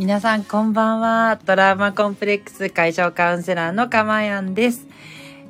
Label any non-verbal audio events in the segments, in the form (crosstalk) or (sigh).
皆さんこんばんは。トラマコンプレックス解消カウンセラーのかまやんです。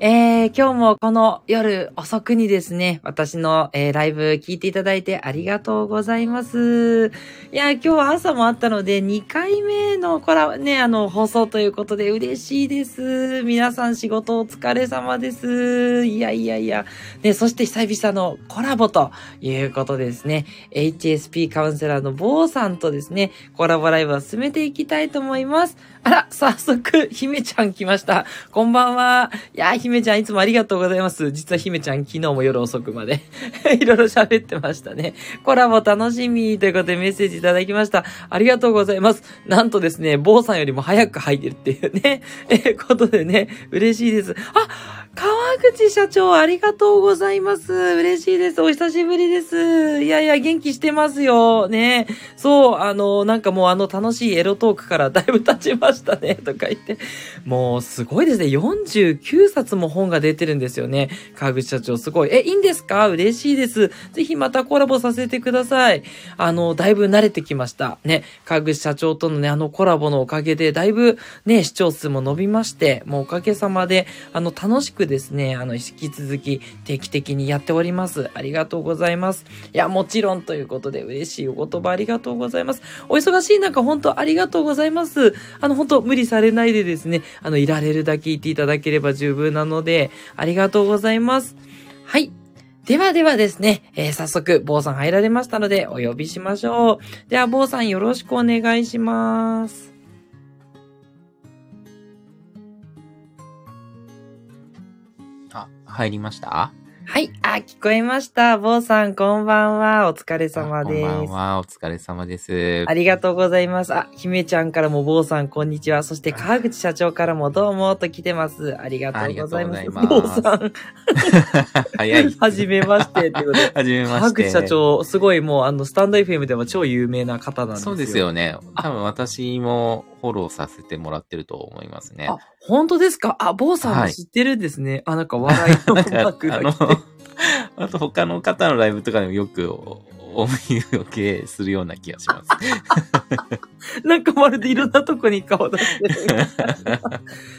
えー、今日もこの夜遅くにですね、私の、えーライブ聞いていただいてありがとうございます。いや、今日は朝もあったので、2回目のコラ、ね、あの、放送ということで嬉しいです。皆さん仕事お疲れ様です。いやいやいや。で、そして久々のコラボということでですね、HSP カウンセラーの坊さんとですね、コラボライブを進めていきたいと思います。あら、早速、姫ちゃん来ました。こんばんは。いやー、姫ちゃんいつもありがとうございます。実は姫ちゃん昨日も夜遅くまで (laughs) いろいろ喋ってましたね。コラボ楽しみということでメッセージいただきました。ありがとうございます。なんとですね、坊さんよりも早く入ってるっていうね、(laughs) えことでね、嬉しいです。あ、川口社長ありがとうございます。嬉しいです。お久しぶりです。いやいや、元気してますよ。ね。そう、あの、なんかもうあの楽しいエロトークからだいぶ経ちまましたね。とか言って。もうすごいですね。49冊も本が出てるんですよね。川口社長すごい。え、いいんですか？嬉しいです。ぜひまたコラボさせてください。あの、だいぶ慣れてきました。ね。川口社長とのね、あのコラボのおかげで、だいぶね、視聴数も伸びまして、もうおかげさまで、あの、楽しくですね、あの、引き続き定期的にやっております。ありがとうございます。いや、もちろんということで嬉しいお言葉ありがとうございます。お忙しい中、本当ありがとうございます。あの、本当無理されないでですね、あの、いられるだけ言っていただければ十分なので、ありがとうございます。はい。ではではですね、えー早速、坊さん入られましたので、お呼びしましょう。では、坊さんよろしくお願いします。あ、入りました？はい。あ、聞こえました。坊さん、こんばんは。お疲れ様です。あこんばんは、お疲れ様です。ありがとうございます。あ、姫ちゃんからも坊さんこんにちは。そして川口社長からもどうもと来てます。ありがとうございます。坊さん、(laughs) 早い。(laughs) はじ (laughs) めまして。ということで。はじめま川して。口社長、すごいもうあの、スタンド FM でも超有名な方なんですよ。そうですよね。多分私もフォローさせてもらってると思いますね。あ、本当ですか？あ、坊さんも知ってるんですね。あ、なんか笑いのマーク、(laughs) が (laughs) あと他の方のライブとかでもよくおお見受けするような気がします。(laughs) なんかまるでいろんなとこに顔出してる。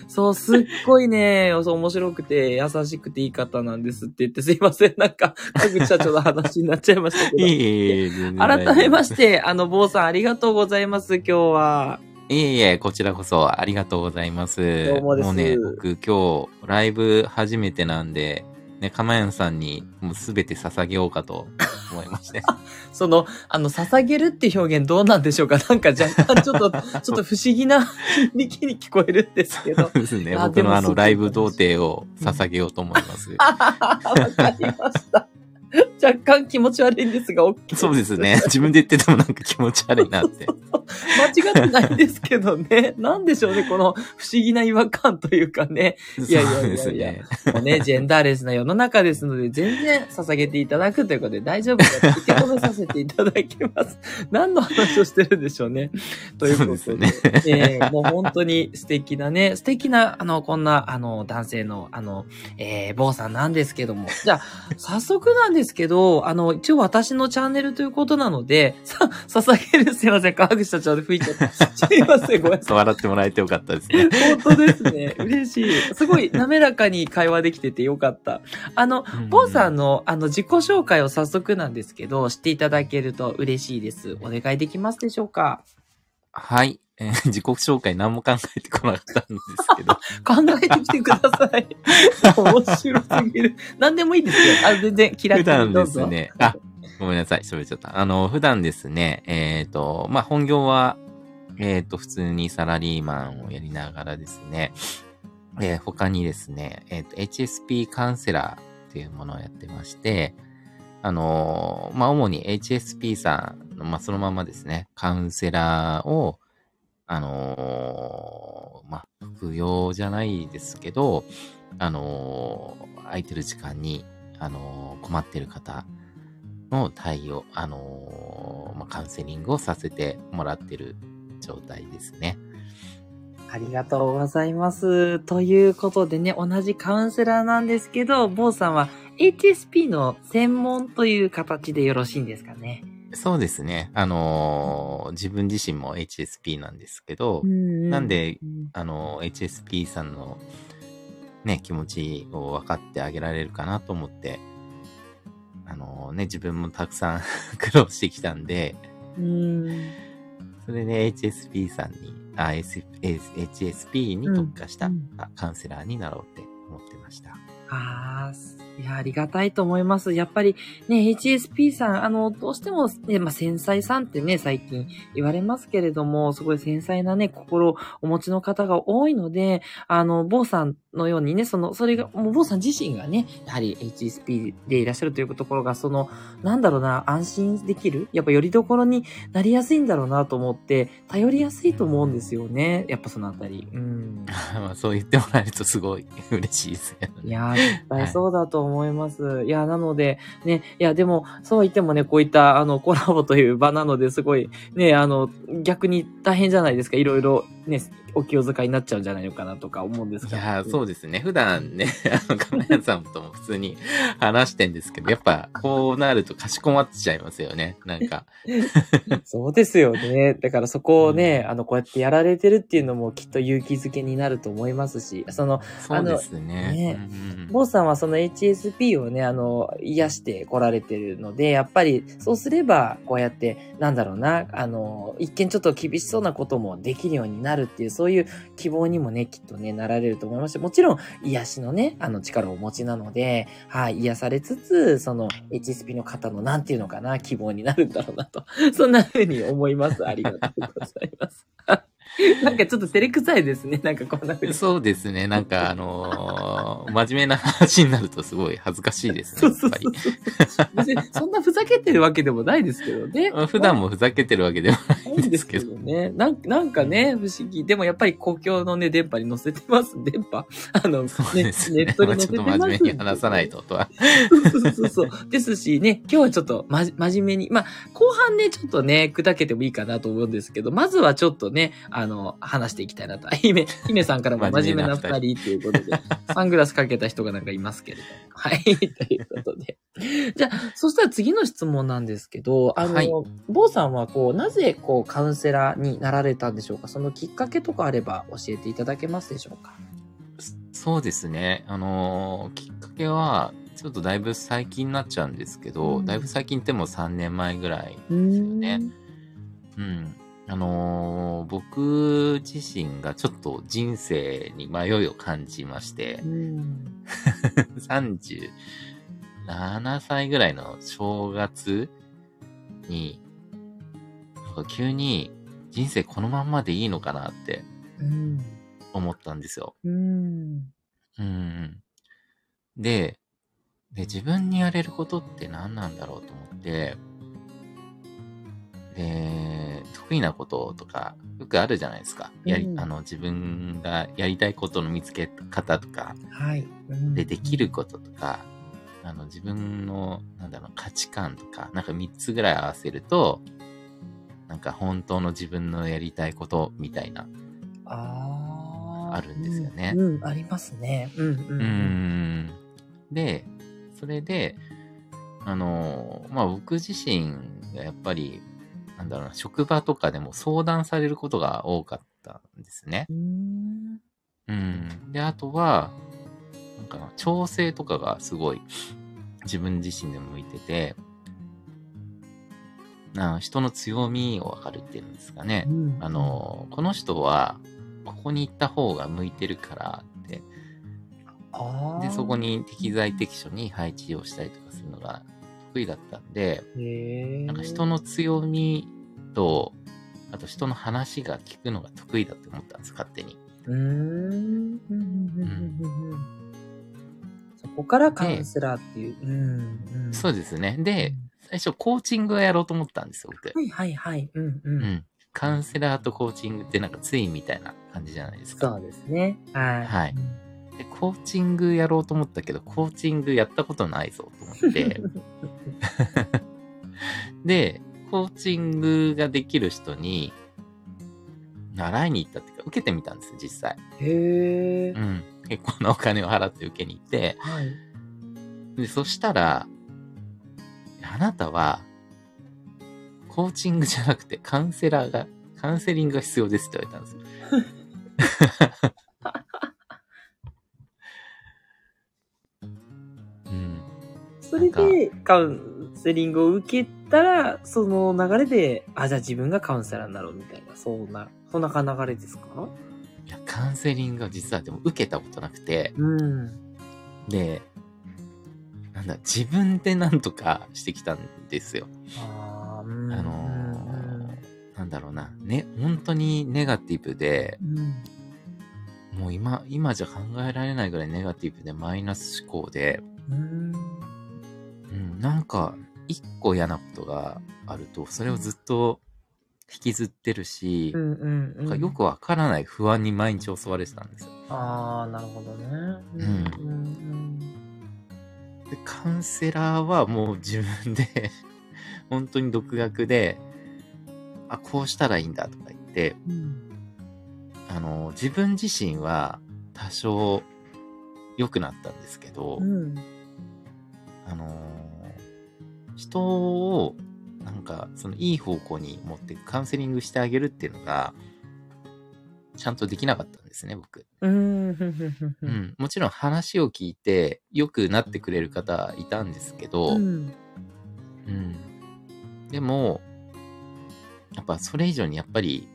そう、すっごいね、そう面白くて優しくていい方なんですって言ってすいません。なんか、川口社長の話になっちゃいましたけど。いえいえいえ、全然大丈夫改めまして、あの、坊さんありがとうございます、今日は。いえいえ、こちらこそありがとうございます。どうもですうね、僕今日ライブ初めてなんで、ね、かまやんさんにもうすべて捧げようかと思いまして。(laughs) その、あの、捧げるって表現どうなんでしょうか？(laughs) なんか若干ちょっと、(laughs) ちょっと不思議な響きに聞こえるんですけど。そうですね。あ僕のあのライブ童貞を捧げようと思います。わかりました。(laughs) 若干気持ち悪いんですが、OK そうですね。自分で言っててもなんか気持ち悪いなって。(laughs) 間違ってないんですけどね。なんでしょうね、この不思議な違和感というかね。いやいやいやいやね。もうね、ジェンダーレスな世の中ですので、全然捧げていただくということで大丈夫だと受け止めさせていただきます。何の話をしてるんでしょうね。ということで。そうですねえーもう本当に素敵なね、素敵な、あの、こんな、あの、男性の、あの、えー、坊さんなんですけども。じゃあ、早速なんですけど、あの、一応私のチャンネルということなので、さ、捧げる、すいません、川口社長で吹いちゃった。すいません、ごめんなさい。笑ってもらえてよかったですね。本当ですね。嬉しい。すごい滑らかに会話できててよかった。あの、ボンさんの、あの、自己紹介を早速なんですけど、していただけると嬉しいです。お願いできますでしょうか？はい。えー (laughs) 自己紹介何も考えてこなかったんですけど。(laughs) 考えてきてください。面白すぎる。何でもいいですよ。あ、全然、キラキラ普段で。すね。あ、ごめんなさい。喋っちゃった。あの、普段ですね、えっ、と、まあ、本業は、えっ、と、普通にサラリーマンをやりながらですね、えー他にですね、えっ、と、HSP カウンセラーっていうものをやってまして、あのーまあ、主に HSP さんの、まあ、そのままですね、カウンセラーを、あのーまあ、副業じゃないですけど、あのー空いてる時間に、あのー困ってる方の対応、あのまあ、カウンセリングをさせてもらってる状態ですね。ありがとうございます。ということでね、同じカウンセラーなんですけど、坊さんは HSP の専門という形でよろしいんですかね。そうですね。あのー自分自身も HSP なんですけど、んなんでうんあの、HSP さんのね、気持ちを分かってあげられるかなと思って、あのね、自分もたくさん (laughs) 苦労してきたんで、うん。それで HSP さんに、あ、S HSP に特化した、カウンセラーになろうって思ってました。ああ、いや、ありがたいと思います。やっぱりね、HSP さん、あの、どうしても、ね、まあ、繊細さんってね、最近言われますけれども、すごい繊細なね、心をお持ちの方が多いので、あの、坊さんのようにね、その、それが、もう坊さん自身がね、やはり HSP でいらっしゃるというところが、その、なんだろうな、安心できるやっぱよりどころになりやすいんだろうなと思って、頼りやすいと思うんですよね。やっぱそのあたり。うん。(laughs) まあそう言ってもらえるとすごい嬉しいですね。いやー、絶対そうだと思います。いや、なので、ね、いや、でも、そうは言ってもね、こういった、あの、コラボという場なのですごい、ね、あの、逆に大変じゃないですか。いろいろ、ね、お気を遣いになっちゃうんじゃないのかなとか思うんですけど。いやー、そうですね。普段ね、あの、カメラさんとも普通に話してんですけど、やっぱ、こうなるとかしこまっちゃいますよね。なんか。(laughs) (laughs) そうですよね。だからそこをね、あの、こうやってやられてるっていうのもきっと勇気づけになると思いますし、その、そうですね。ねうんうん坊さんはその HSP をね、あの、癒して来られてるので、やっぱりそうすれば、こうやって、なんだろうな、あの、一見ちょっと厳しそうなこともできるようになるっていう、そういう希望にもね、きっとね、なられると思いますし、もちろん、癒しのね、あの、力をお持ちなので、はい、癒されつつ、その HSP の方の、なんていうのかな、希望になるんだろうなと、そんな風に思います。ありがとうございます。(laughs) なんかちょっと照れくさいですね、(laughs) なんかこんな風に。そうですね。なんか、あのー真面目な話になるとすごい恥ずかしいですね。やっぱり。そう。別にそんなふざけてるわけでもないですけどね。まあ普段もふざけてるわけではないん (laughs) ですけどね。なんなんかね、不思議。でもやっぱり公共のね、電波に載せてます。電波あの、そうね、ですね。ネットにまあ載せてます。ちょっと真面目に話さないととは。そうそうそうそう。ですしね、今日はちょっとまじ、真面目に、まあ、後半ね、ちょっとね、砕けてもいいかなと思うんですけど、まずはちょっとね、あの、話していきたいなと。(laughs) 姫、姫さんからも真面目な二人っていうことで、(laughs) サングラスかけた人がなんかいますけれども。はい、(laughs) ということで。じゃあ、そしたら次の質問なんですけど、あの、はい坊さんはこう、なぜこう、カウンセラーになられたんでしょうか？そのきっかけとかあれば教えていただけますでしょうか？そうですね。あのーきっかけは、ちょっとだいぶ最近になっちゃうんですけど、うんだいぶ最近ってもう3年前ぐらいうんですよね。うん。あのー僕自身がちょっと人生に迷いを感じましてう、ん。(laughs) 37歳ぐらいの正月に、急に人生このまんまでいいのかなってうん。思ったんですよ。うん。うん。で、で、自分にやれることって何なんだろうと思って、で、得意なこととか、よくあるじゃないですか。やり、うんあの、自分がやりたいことの見つけ方とか、はい。うんで、できることとか、あの、自分の、なんだろう、価値観とか、なんか3つぐらい合わせると、なんか本当の自分のやりたいことみたいな、ああ。あるんですよねうん、うんありますね。うん、うん。うーん。で、それで、あの、まあ、僕自身がやっぱり、なんだろうな、職場とかでも相談されることが多かったんですね。うーん。うん。で、あとは、なんかな、調整とかがすごい自分自身でも向いてて、な人の強みを分かるっていうんですかね。うんあ、の、この人は、ここに行った方が向いてるからって、で、そこ。に適材適所に配置をしたりとかするのが得意だったんで。なんか人の強みと、あと人の話が聞くのが得意だって思ったんです、勝手に。うーん。そこからカウンセラーっていう。うん。うんそうですね。で、最初コーチングをやろうと思ったんですよ、僕。はいはいはい。うんう。うんん。カウンセラーとコーチングってなんかついみたいな感じじゃないですか。そうですね。はい。はいで、コーチングやろうと思ったけど、コーチングやったことないぞと思って、(laughs) で、コーチングができる人に、習いに行ったっていうか、受けてみたんですよ、実際。へえう。ん。結構なお金を払って受けに行って、はい。で、そしたら、あなたは、コーチングじゃなくてカウンセラーが、カウンセリングが必要ですって言われたんですよ。(laughs) それでカウンセリングを受けたら、その流れで、あ、じゃあ自分がカウンセラーになろうみたいな、そんな、そんな流れですか？いや、カウンセリングは実はでも受けたことなくて、うん。で、なんだ、自分でなんとかしてきたんですよ。あーうん。あのーなんだろうな、ね、本当にネガティブで、うん。もう今、今じゃ考えられないぐらいネガティブでマイナス思考で、なんか、一個嫌なことがあると、それをずっと引きずってるしう、んうんうん。よくわからない不安に毎日襲われてたんですよ。ああ、なるほどね。うんうんで、カウンセラーはもう自分で、(laughs) 本当に独学で、あ、こうしたらいいんだとか言って、うんうん。あの、自分自身は多少良くなったんですけど、うん。あのー人を、なんか、そのいい方向に持ってカウンセリングしてあげるっていうのが、ちゃんとできなかったんですね、僕。うん。もちろん話を聞いて、良くなってくれる方いたんですけど、うん。うん。でも、やっぱそれ以上にやっぱり、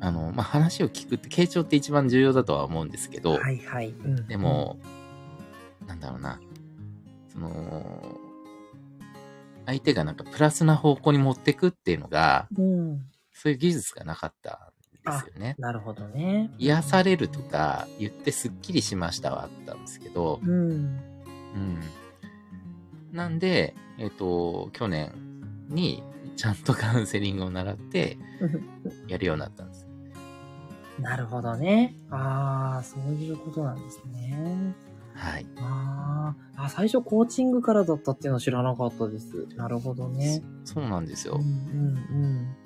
あの、まあ、話を聞くって、傾聴って一番重要だとは思うんですけど、はいはい。うんで、も、なんだろうな、その、相手がなんかプラスな方向に持ってくっていうのが、うん。そういう技術がなかったんですよね。なるほどね。癒されるとか言ってスッキリしましたはあったんですけど、うん。うん。なんで、えっ、と、去年にちゃんとカウンセリングを習って (laughs) やるようになったんです。なるほどね。ああ、そういうことなんですね。はい。あーあ、最初コーチングからだったっていうのは知らなかったです。なるほどね。そうなんですようん。うんうん。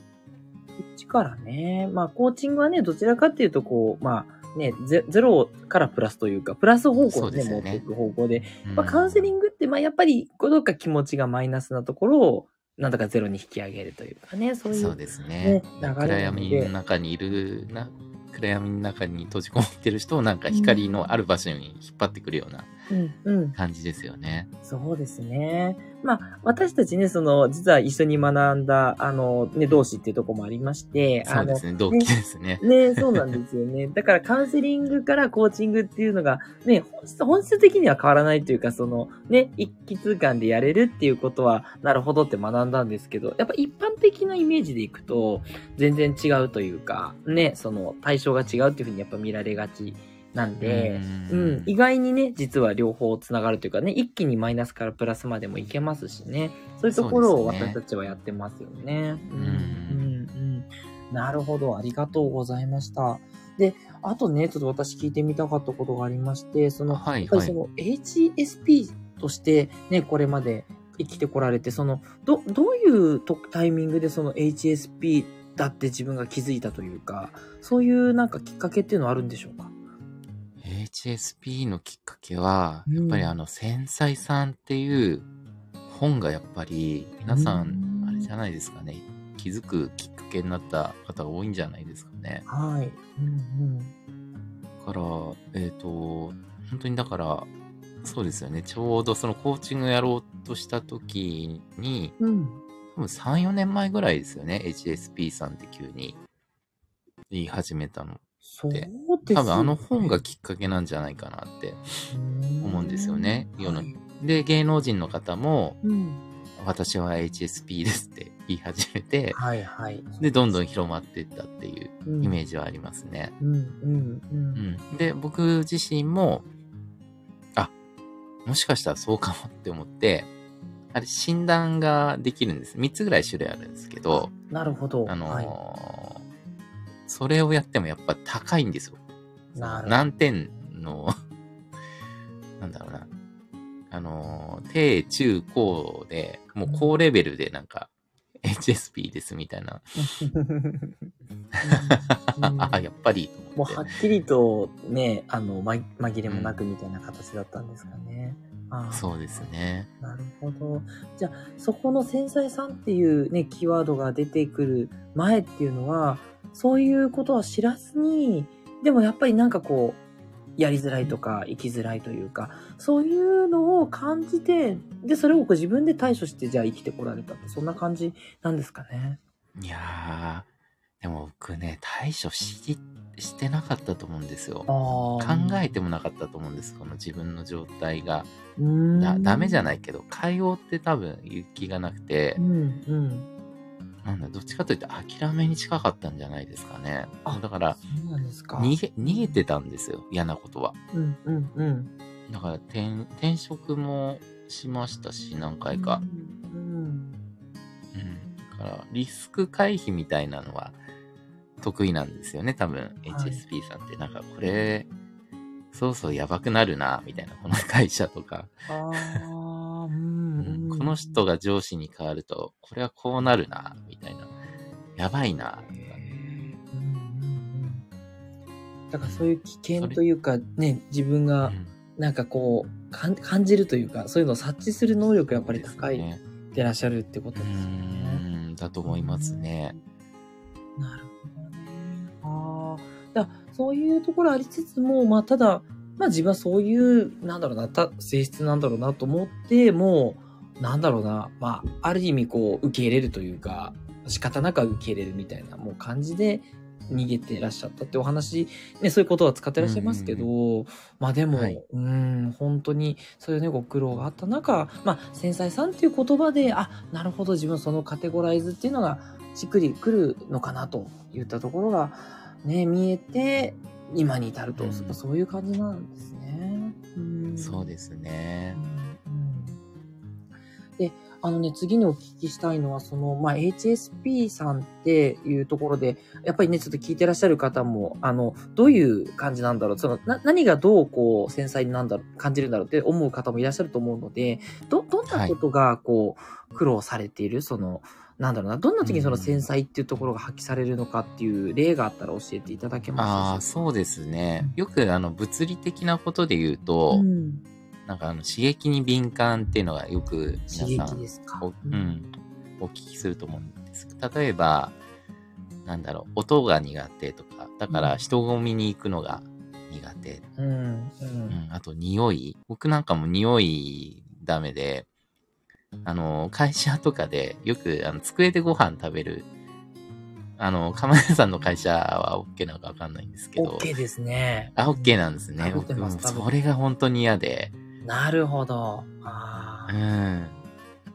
こっちからね。まあ、コーチングはね、どちらかっていうと、こう、まあ、ね、ゼゼロからプラスというか、プラス方向ですよね持っていく方向で、うんまあ、カウンセリングって、まあ、やっぱり、どこか気持ちがマイナスなところを、なんとかゼロに引き上げるというかね、そういう。そうですねね流れ闇の中にいるな暗闇の中に閉じこもってる人をなんか光のある場所に引っ張ってくるような、感じですよね。そうですね。まあ、私たちね、その、実は一緒に学んだ、あの、ね、同士っていうところもありまして、あのそうで、すね。同期ですね。ね、そうなんですよね。(laughs) だからカウンセリングからコーチングっていうのが、ね、本質本質的には変わらないというか、その、ね、一気通貫でやれるっていうことは、なるほどって学んだんですけど、やっぱ一般的なイメージでいくと、全然違うというか、ね、その、対象が違うっていうふうにやっぱ見られがちなんで、ううんん、意外にね、実は両方つながるというかね、一気にマイナスからプラスまでもいけますしね、そういうところを私たちはやってますよね。うん、うんうん、うん。なるほど、ありがとうございました。で、あとね、ちょっと私聞いてみたかったことがありまして、その、はいはいやっぱりそ。の HSP としてね、これまで生きてこられて、その、ど、どういうとタイミングでその HSP だって自分が気づいたというか、そういうなんかきっかけっていうのはあるんでしょうか？HSP のきっかけは、うんやっぱりあの、繊細さんっていう本がやっぱり、皆さうんん、あれじゃないですかね。気づくきっかけになった方が多いんじゃないですかね。はい。うんだから、えっ、と、本当にだから、そうですよね。ちょうどそのコーチングやろうとした時に、うん。うん。多分3、4年前ぐらいですよね。HSP さんって急に言い始めたの。そうです多分あの本がきっかけなんじゃないかなって思うんですよね。世のはいで、芸能人の方も、うん。私は HSP ですって言い始めて、はいはい。で、どんどん広まっていったっていううんイメージはありますね。うんうんう。うんん。で、僕自身も、あ、もしかしたらそうかもって思って、あれ診断ができるんです。3つぐらい種類あるんですけど、なるほど。あのーはいそれをやってもやっぱ高いんですよ。なるほど何点の、(laughs) なんだろうな。あのー、低、中、高で、もう高レベルでなんか、HSP ですみたいな。あ、(laughs) やっぱり。もうはっきりとね、あの、ま、紛れもなくみたいな形だったんですかね。あーそうですね。なるほど。じゃあ、そこの繊細さんっていうね、キーワードが出てくる前っていうのは、そういうことは知らずに、でもやっぱりなんかこう、やりづらいとか、生きづらいというか、そういうのを感じて、で、それをこう自分で対処して、じゃあ生きてこられたって、そんな感じなんですかね。いやー、でも僕ね、対処し、してなかったと思うんですよ。あ考あ。えてもなかったと思うんです。この自分の状態が。だダメじゃない。けど、変えようって多分勇気がなくてう、ん、うん。なんだ、どっちかというと諦めに近かったんじゃないですかねあ。だから、そうなんですか。逃げ、逃げてたんですよ。嫌なことは。うん、うん、うん。だから転、転職もしましたし、何回か。うん。うん。だから、リスク回避みたいなのは得意なんですよね、多分、はい HSP さんって。なんか、これ、そうそうやばくなるな、みたいな、この会社とか。ああ、の人が上司に変わると、これはこうなるな、みたいな。やばいな、とか。だからそういう危険というか、ね、自分うがんなんかこう、かん感じるというか、そういうのを察知する能力がやっぱり高いでらっしゃるってことうですよね。ーん、だと思いますね。なるほどね。ああ。だそういうところありつつも、まあただ、まあ自分はそういう、なんだろうな、た性質なんだろうなと思って、もう、なんだろうな、まあ、ある意味こう、受け入れるというか、仕方なくは受け入れるみたいな、もう感じで逃げてらっしゃったってお話、ね、そういうことは使ってらっしゃいますけど、まあでも、はい。うーん、本当に、そういうね、ご苦労があった中、まあ、繊細さんっていう言葉で、あ、なるほど、自分そのカテゴライズっていうのが、しっくりくるのかなといったところが、ね、見えて、今に至ると、うん。そういう感じなんですね。うん。そうですね。で、あのね、次にお聞きしたいのは、その、まあ、HSP さんっていうところで、やっぱりね、ちょっと聞いてらっしゃる方も、あの、どういう感じなんだろう、その、な、何がどう、こう、繊細になんだろう、感じるんだろうって思う方もいらっしゃると思うので、ど、どんなことが、こう、苦労されている、その、なんだろうな、どんな時にその繊細っていうところが発揮されるのかっていう例があったら教えていただけああ、ますそうですね。よく、あの、物理的なことで言うと、うん、なんか、あの、刺激に敏感っていうのがよく刺皆さん激ですか。おうん、お聞きすると思うんです。例えば、なんだろう、音が苦手とか、だかうんら人混みに行くのが苦手。うん、うん。うん、あと匂い。僕なんかも匂いダメで、あの、会社とかでよくあの机でご飯食べる、あの、かまやさんの会社は OK なのかわかんないんですけど、OK ですね。あ、OK なんですね。僕もそれが本当に嫌で、なるほど。あうん。ー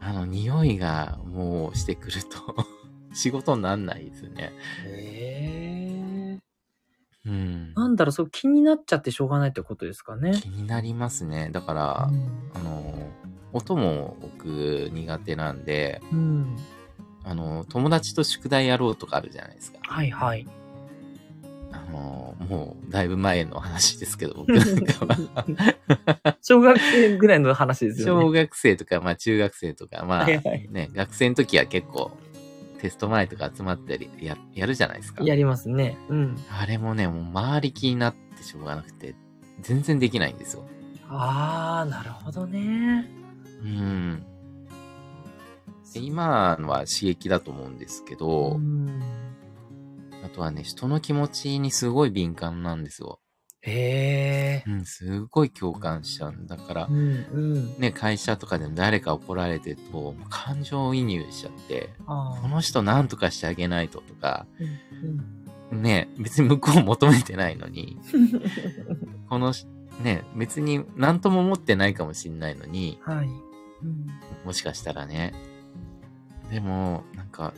あの、匂いがもうしてくると (laughs) 仕事になんないですね。へえ。うん。なんだろう、そう気になっちゃってしょうがないってことですかね。気になりますね。だから、うんあの、音も僕苦手なんで、うん。あの、友達と宿題やろうとかあるじゃないですか。はいはい。あの、もう、だいぶ前の話ですけど、(laughs) 僕なんかは、小学生ぐらいの話ですよね。小学生とか、まあ中学生とか、まあはいはいね、学生の時は結構、テスト前とか集まったりや、やるじゃないですか。やりますね。うん。あれもね、もう周り気になってしょうがなくて、全然できないんですよ。ああ、なるほどね。うん。で今のは刺激だと思うんですけど、うんあとはね、人の気持ちにすごい敏感なんですよ。へえ。うん、すごい共感しちゃうんだからう、んうん。ね、会社とかでも誰か怒られてると、もう感情移入しちゃって、あこの人何とかしてあげないととか、うんね、別に向こう求めてないのに、うん。このし、ね、別に何とも思ってないかもしんないのに、はい。うんもしかしたらね。でも、なんか、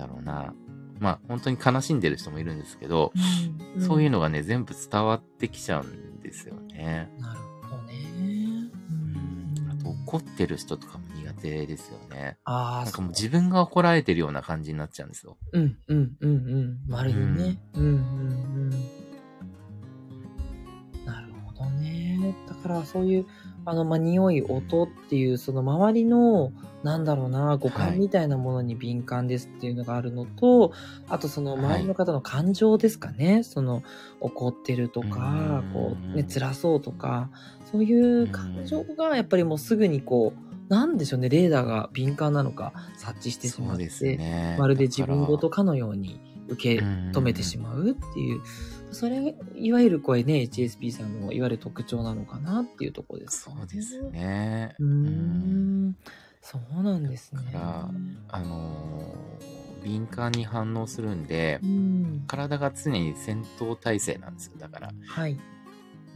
だろうな。まあ、本当に悲しんでる人もいるんですけど、うんそういうのがね、全部伝わってきちゃうんですよね。なるほどね。うん。あと、怒ってる人とかも苦手ですよね。ああ、なんかもう自分が怒られてるような感じになっちゃうんですよ。うん、うん、うん、うん。まるでね。うん、うん、うん。からそういう、あの、まあ、匂い、音っていう、その周りの、なんだろうな、五はい感みたいなものに敏感ですっていうのがあるのと、あとその周りの方の感情ですかね。その、怒ってるとかうん、こう、ね、辛そうとか、そういう感情がやっぱりもうすぐにこう、なんでしょうね、レーダーが敏感なのか察知してしまって、そうですね。まるで自分ごとかのように受け止めてしまうっていう、それ、いわゆるこれね、HSP さんのいわゆる特徴なのかなっていうところでらす、そうです。ね。うーん、そうなんですね。だからあのー敏感に反応するんでう、ん。体が常に戦闘態勢なんですよ。だから。はい。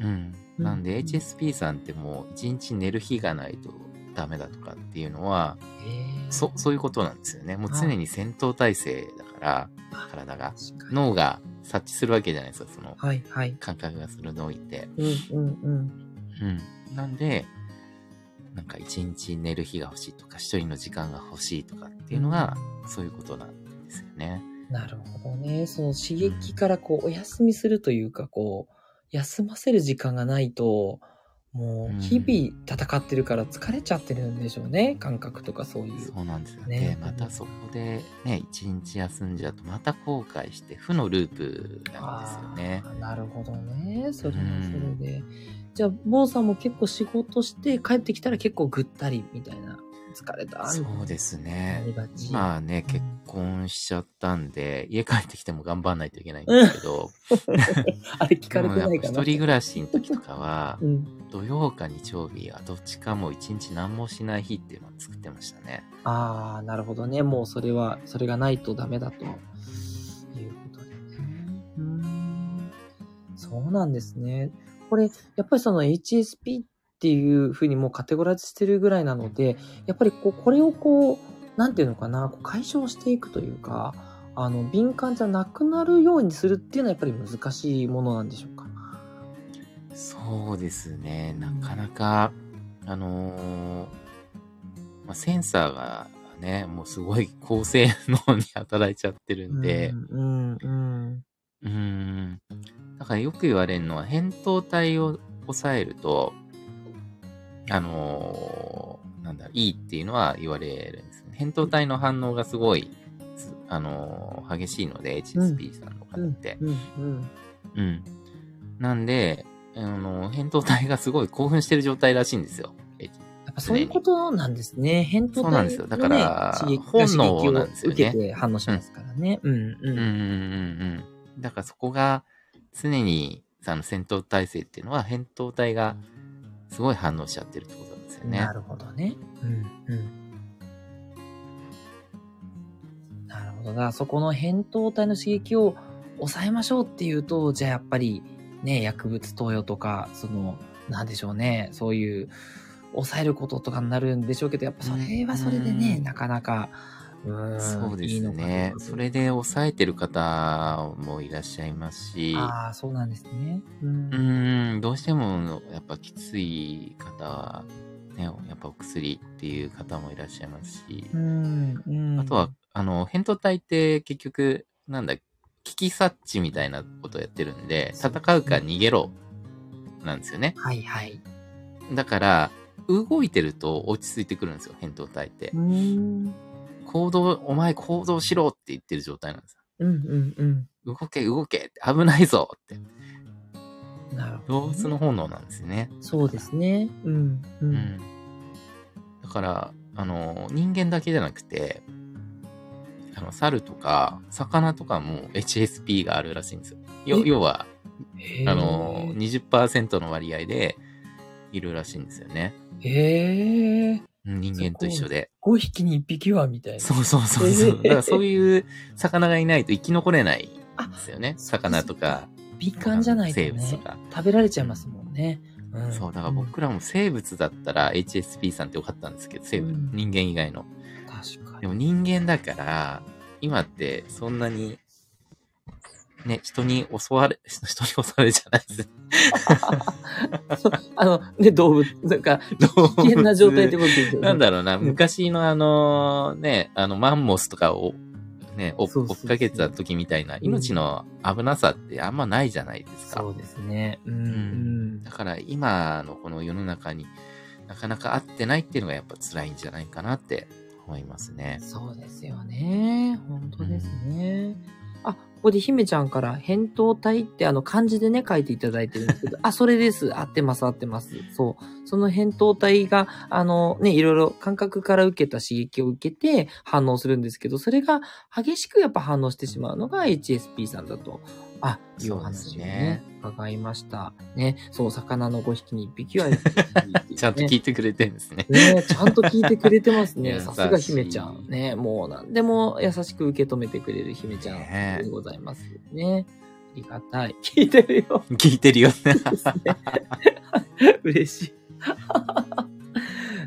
うん。うんなんで HSP さんってもう一日寝る日がないとダメだとかっていうのは、えー、そ、そういうことなんですよね。もう常に戦闘態勢だから、体が。脳が察知するわけじゃないですか、そのはいはい。感覚が鋭いって。うんうんうん。うん。なんで、なんか一日寝る日が欲しいとか、一人の時間が欲しいとかっていうのが、そういうことなんですよね。なるほどね。その刺激からこう、お休みするというか、こう、休ませる時間がないと、もう、日々戦ってるから疲れちゃってるんでしょうね。感覚とかそういう。そうなんですよねね。で、またそこでね、一日休んじゃうと、また後悔して、負のループなんですよねなるほどね。それはそれで。じゃあ、坊さんも結構仕事して帰ってきたら結構ぐったりみたいな。疲れた。そうですなね。まあね、結婚しちゃったんで、家帰ってきても頑張んないといけないんですけど、(laughs) あれ聞かれてないかな。一人暮らしの時とかはう、ん。土曜か日曜日はどっちかもう一日何もしない日っていうのを作ってましたね。ああ、なるほどね。もうそれは、それがないとダメだということでね。うーん。そうなんですね。これ、やっぱりその HSP っていうふうにもうカテゴライズしてるぐらいなので、やっぱりこう、これをこう、なんていうのかな、こう解消していくというか、あの、敏感じゃなくなるようにするっていうのはやっぱり難しいものなんでしょうか？そうですね。なかなか、あのーまあ、センサーがね、もうすごい高性能に働いちゃってるんで、うん、うん、うん。だからよく言われるのは、扁桃体を抑えると、あのーなんだ、いいっていうのは言われるんですね。扁桃体の反応がすごい、すあのー激しいので、HSP さんの方って。うん、うん。うん。なんで、あの、扁桃体がすごい興奮してる状態らしいんですよ。やっぱそういうことなんですね。扁桃体の、ね、そうなんですよだから本能なんですよね受けて反応しますからね。うん、うん。うんうんうんうん。だからそこが常にあの戦闘態勢っていうのは扁桃体がすごい反応しちゃってるってことなんですよねな。るほどね。うん、うん。なるほど。だからそこの扁桃体の刺激を抑えましょうっていうと、じゃあやっぱりね、薬物投与とか、その、なんでしょうね、そういう、抑えることとかになるんでしょうけど、やっぱそれはそれでね、うんなかなか、うーん、そうですねどう。かそれで抑えてる方もいらっしゃいますし、ああ、そうなんですね。う。うんーん、どうしてもやっぱきつい方は、ね、やっぱお薬っていう方もいらっしゃいますし、うん、うん。あとは、あの、扁桃体って結局、なんだ、危機察知みたいなことをやってるんで、戦うか逃げろ、なんですよね。はいはい。だから、動いてると落ち着いてくるんですよ、扁桃体ってう。ん。行動、お前行動しろって言ってる状態なんですうんうんうん。よ。動け、動け危ないぞって。なるほど、動物の本能なんですよね。そうですね。うん。う。うんん。だから、あの、人間だけじゃなくて、あの、猿とか、魚とかも HSP があるらしいんですよ。要は、あの、20%の割合でいるらしいんですよね。へえ。うん人間と一緒で。5匹に1匹はみたいな。そうそうそうそう。えーだからそういう魚がいないと生き残れないあんですよね。魚とか、敏感じゃないとね。生物とか。食べられちゃいますもんね。うん、そう、だから僕らも生物だったら HSP さんってよかったんですけど、生物、うん人間以外の。確かに。でも人間だから、今ってそんなに、ね、人に襲われ、(laughs) 人に襲われじゃないです。(laughs) あの、ね、動物、なんか、危険な状態ってことですよね。なんだろうな、うん昔のあの、ね、あの、マンモスとかを、ね、追っかけてた時みたいな、命の危なさってあんまないじゃないですか。そうですね。うん、うんん。だから今のこの世の中になかなか合ってないっていうのがやっぱ辛いんじゃないかなって思いますね。そうですよね。本当ですね。こ、こで姫ちゃんから、返答体ってあの漢字でね、書いていただいてるんですけど、(laughs) あ、それです。合ってます、合ってます。そう。その返答体が、あのね、いろいろ感覚から受けた刺激を受けて反応するんですけど、それが激しくやっぱ反応してしまうのが HSP さんだと。あ、いうお話をね、伺いました。ね、そう、魚の5匹に1匹は、(laughs) ちゃんと聞いてくれてるんですね。ねちゃんと聞いてくれてますね。(laughs) さすが姫ちゃん。ねもう何でも優しく受け止めてくれる姫ちゃんねでございますね。ありがたい。(laughs) 聞いてるよ。聞いてるよね。嬉しい。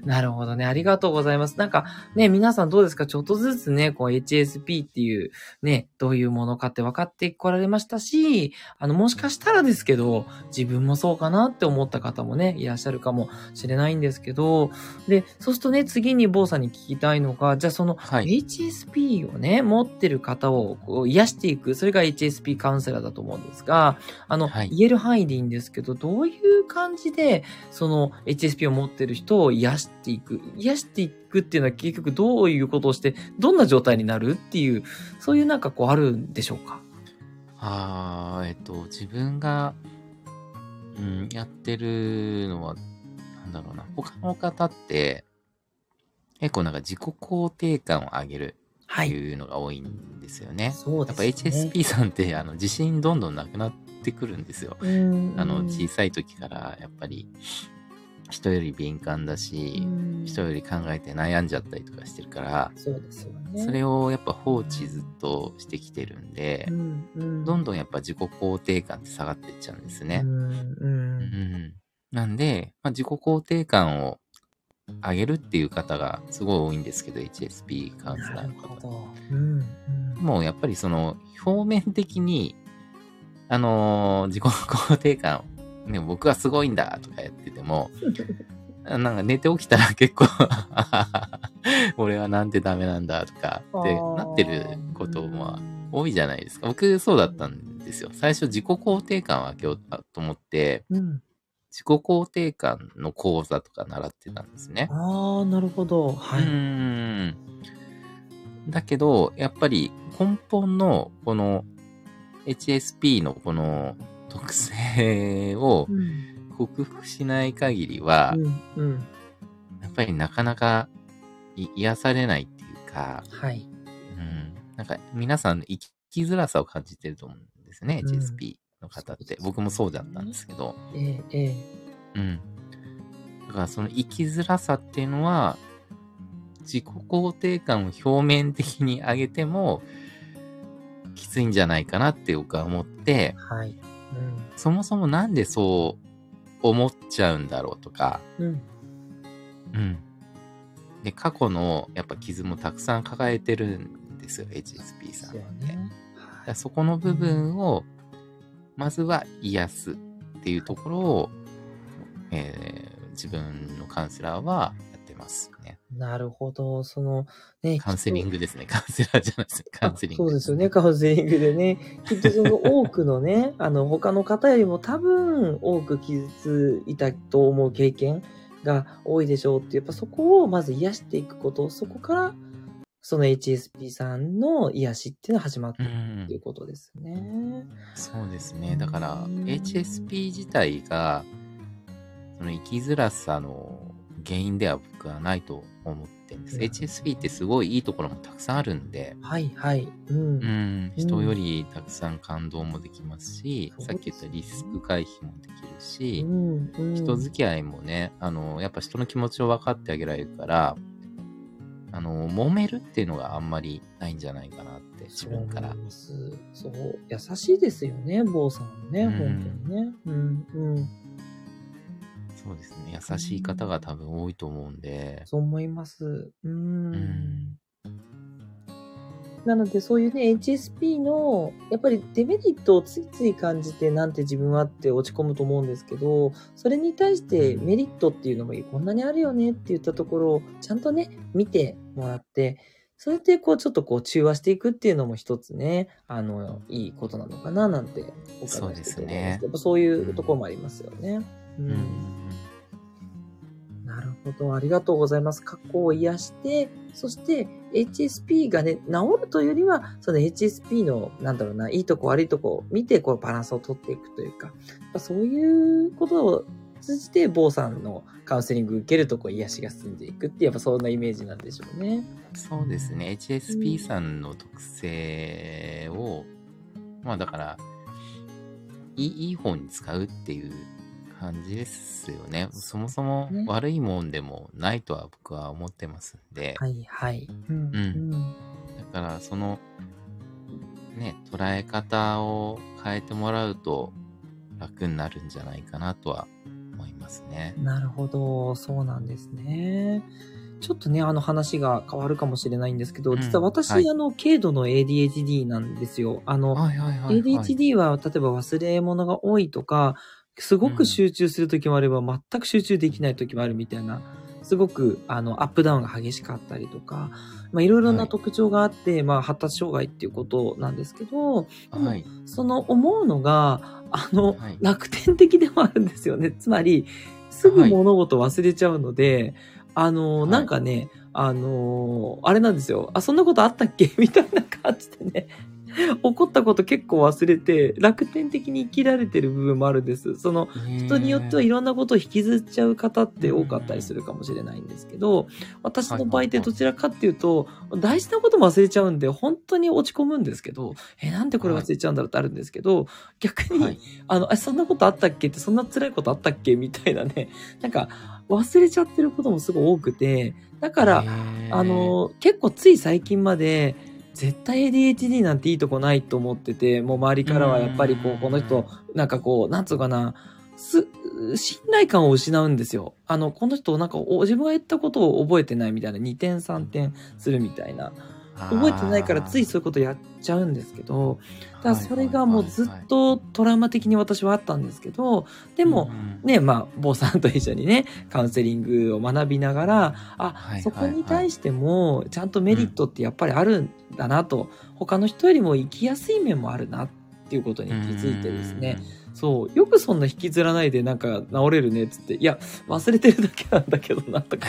(laughs) なるほどね。ありがとうございます。なんかね、皆さんどうですか？ちょっとずつね、こう HSP っていうね、どういうものかって分かってこられましたし、あの、もしかしたらですけど、自分もそうかなって思った方もね、いらっしゃるかもしれないんですけど、で、そうするとね、次に坊さんに聞きたいのが、じゃあそのはい。HSP をね、持ってる方をこう癒していく、それが HSP カウンセラーだと思うんですが、あの、はい言える範囲でいいんですけど、どういう感じで、その HSP を持ってる人を癒していく、癒していくっていうのは結局どういうことをして、どんな状態になるっていう、そういうなんかこうあるんでしょうか？あーえっと、自分が、うん、やってるのは、なんだろうな。他の方って、結構なんか自己肯定感を上げるってはい。いうのが多いんですよね。そうやっですね。ぱ HSP さんって、あの、自信どんどんなくなってくるんですよ。うん、あの、小さい時から、やっぱり、人より敏感だし、うん人より考えて悩んじゃったりとかしてるから、そうですよね。それをやっぱ放置ずっとしてきてるんでう、ん、うん、どんどんやっぱ自己肯定感って下がっていっちゃうんですねう。ん、うんうん。なんで、まあ、自己肯定感を上げるっていう方がすごい多いんですけど、HSP カウンセなラーの方。うん、うん。もうやっぱりその表面的に、あのー自己肯定感を、ね、僕はすごいんだとかやってても、(laughs) なんか寝て起きたら結構 (laughs) 俺はなんてダメなんだとかってなってることも多いじゃないですか。僕そうだったんですよ。最初自己肯定感を上げようと思って、うん。自己肯定感の講座とか習ってたんですね。ああ、なるほど。はうい。ーん。だけど、やっぱり根本のこの HSP のこの特性をうん。克服しない限りは、うん。うん。やっぱりなかなかい癒されないっていうか、はい。うん。なんか皆さん生き生きづらさを感じてると思うんですね、うん HSP の方って。ね僕もそうだったんですけど。ええ、ええ。うん。だからその生きづらさっていうのは、自己肯定感を表面的に上げても、きついんじゃないかなって僕は思って、はい。そもそもなんでそう思っちゃうんだろうとか、うん。うん。うん。で、過去のやっぱ傷もたくさん抱えてるんですよ、HSP さんって。ね。そこの部分を、まずは癒すっていうところを、えー自分のカウンセラーはやってますね。なるほど。その、ね。カウンセリンググですね。カウンセラーじゃないですね。カウンセリング。そうですよね。カウンセリングでね。きっとその多くのね、あの、他の方よりも多分多く傷ついたと思う経験が多いでしょうって、やっぱそこをまず癒していくこと、そこから、その HSP さんの癒しっていうのが始まってういくっていん。うことですね。そうですね。だからう、ん HSP 自体が、その生きづらさの原因では僕はないと思ってるんです。うん HSP ってすごいいいところもたくさんあるんで、はいはい。うん。うん、人よりたくさん感動もできますし、うんさっき言ったリスク回避もできるし、うんうん人付き合いもね、あの、やっぱ人の気持ちを分かってあげられるから、あの、揉めるっていうのがあんまりないんじゃないかなって、自分からそう。優しいですよね、坊さんね。うん本当にね。うんうん。そうですね。優しい方が多分多いと思うんで、そう思います。う。うんん。なので、そういうね、HSP の、やっぱりデメリットをついつい感じて、なんて自分はって落ち込むと思うんですけど、それに対してメリットっていうのもこんなにあるよねって言ったところを、ちゃんとね、見てもらって、それでこう、ちょっとこう、中和していくっていうのも一つね、あの、いいことなのかな、なんてお伺いしててそうですねやっぱそういうところもありますよね。ううん。ななるほど。ありがとうございます。過去を癒して、そして HSP がね、治るというよりは、その HSP の、なんだろうな、いいとこ悪いとこを見て、こうバランスを取っていくというか、そういうことを通じて、坊さんのカウンセリング受けると、こう癒しが進んでいくって、やっぱそんなイメージなんでしょうね。そうですね。HSP さんの特性を、まあだから、いいいい方に使うっていう感じですよね。そもそもね悪いもんでもないとは僕は思ってますんで、はい、はい。うん、うんだからその、ね、捉え方を変えてもらうと楽になるんじゃないかなとは思いますね。なるほど、そうなんですね。ちょっとね、あの話が変わるかもしれないんですけど、うん実は私、はいあの、軽度の ADHD なんですよ。あの、はいはいはい、はい。ADHD は、例えば忘れ物が多いとか、すごく集中するときもあれば、全く集中できないときもあるみたいな、すごく、あの、アップダウンが激しかったりとか、まあ、いろいろはない特徴があって、まあ、発達障害っていうことなんですけど、はい。その思うのが、あの、はい楽天的でもあるんですよね。つまり、すぐ物事忘れちゃうので、あの、はいなんかね、あの、あれなんですよ。あ、そんなことあったっけ？みたいな感じでね。(laughs) 起こったこと結構忘れて、楽天的に生きられてる部分もあるんです。その、人によってはいろんなことを引きずっちゃう方って多かったりするかもしれないんですけど、私の場合ってどちらかっていうと、大事なことも忘れちゃうんで、本当に落ち込むんですけど、え、なんでこれ忘れちゃうんだろうってあるんですけど、逆に、はい。あの、あ、そんなことあったっけって、そんな辛いことあったっけ？みたいなね、なんか、忘れちゃってることもすごい多くて、だから、あ、の、結構つい最近まで、絶対 ADHD なんていいとこないと思ってて、もう周りからはやっぱりこう、この人、なんかこう、なんつうかな、す、信頼感を失うんですよ。あの、この人、なんかお、自分が言ったことを覚えてないみたいな、2点3点するみたいな。覚えてないからついそういうことやっちゃうんですけど、だそれがもうずっとトラウマ的に私はあったんですけど、でも、ね、まあ、坊さんと一緒にね、カウンセリングを学びながら、あ、はいそこに対しても、ちゃんとメリットってやっぱりあるんだなと、他の人よりも生きやすい面もあるなっていうことに気づいてですね、そう、よくそんな引きずらないでなんか治れるねっつって、いや、忘れてるだけなんだけどなとか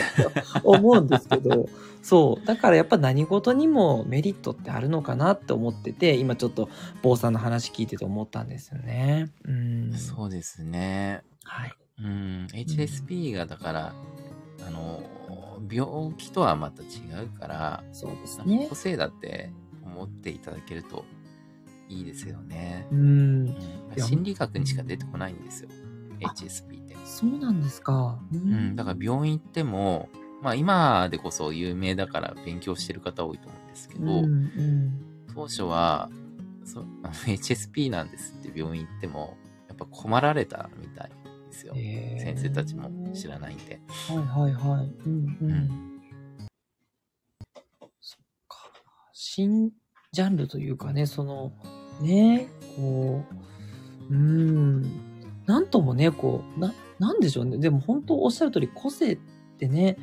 思うんですけど、(laughs) そう、だからやっぱ何事にもメリットってあるのかなって思ってて、今ちょっと坊さんの話聞いてて思ったんですよね。うん。そうですね。はい。うん、HSP がだから、あの、病気とはまた違うから、そうですね個。性だって思っていただけるといいですよね。うん。心理学にしか出てこないんですよ。HSP って。そうなんですか。ううん、だから病院行っても、まあ今でこそ有名だから勉強してる方多いと思うんですけど、うんうん当初はそ HSP なんですって病院行っても、やっぱ困られたみたいですよ。へー先生たちも知らないんで。はいはいはい。うんうん。うんそっか。新ジャンルというかね、その、ね、こう、うーん、なんともね、こう、な、なんでしょうね。でも本当おっしゃる通り、個性ってね、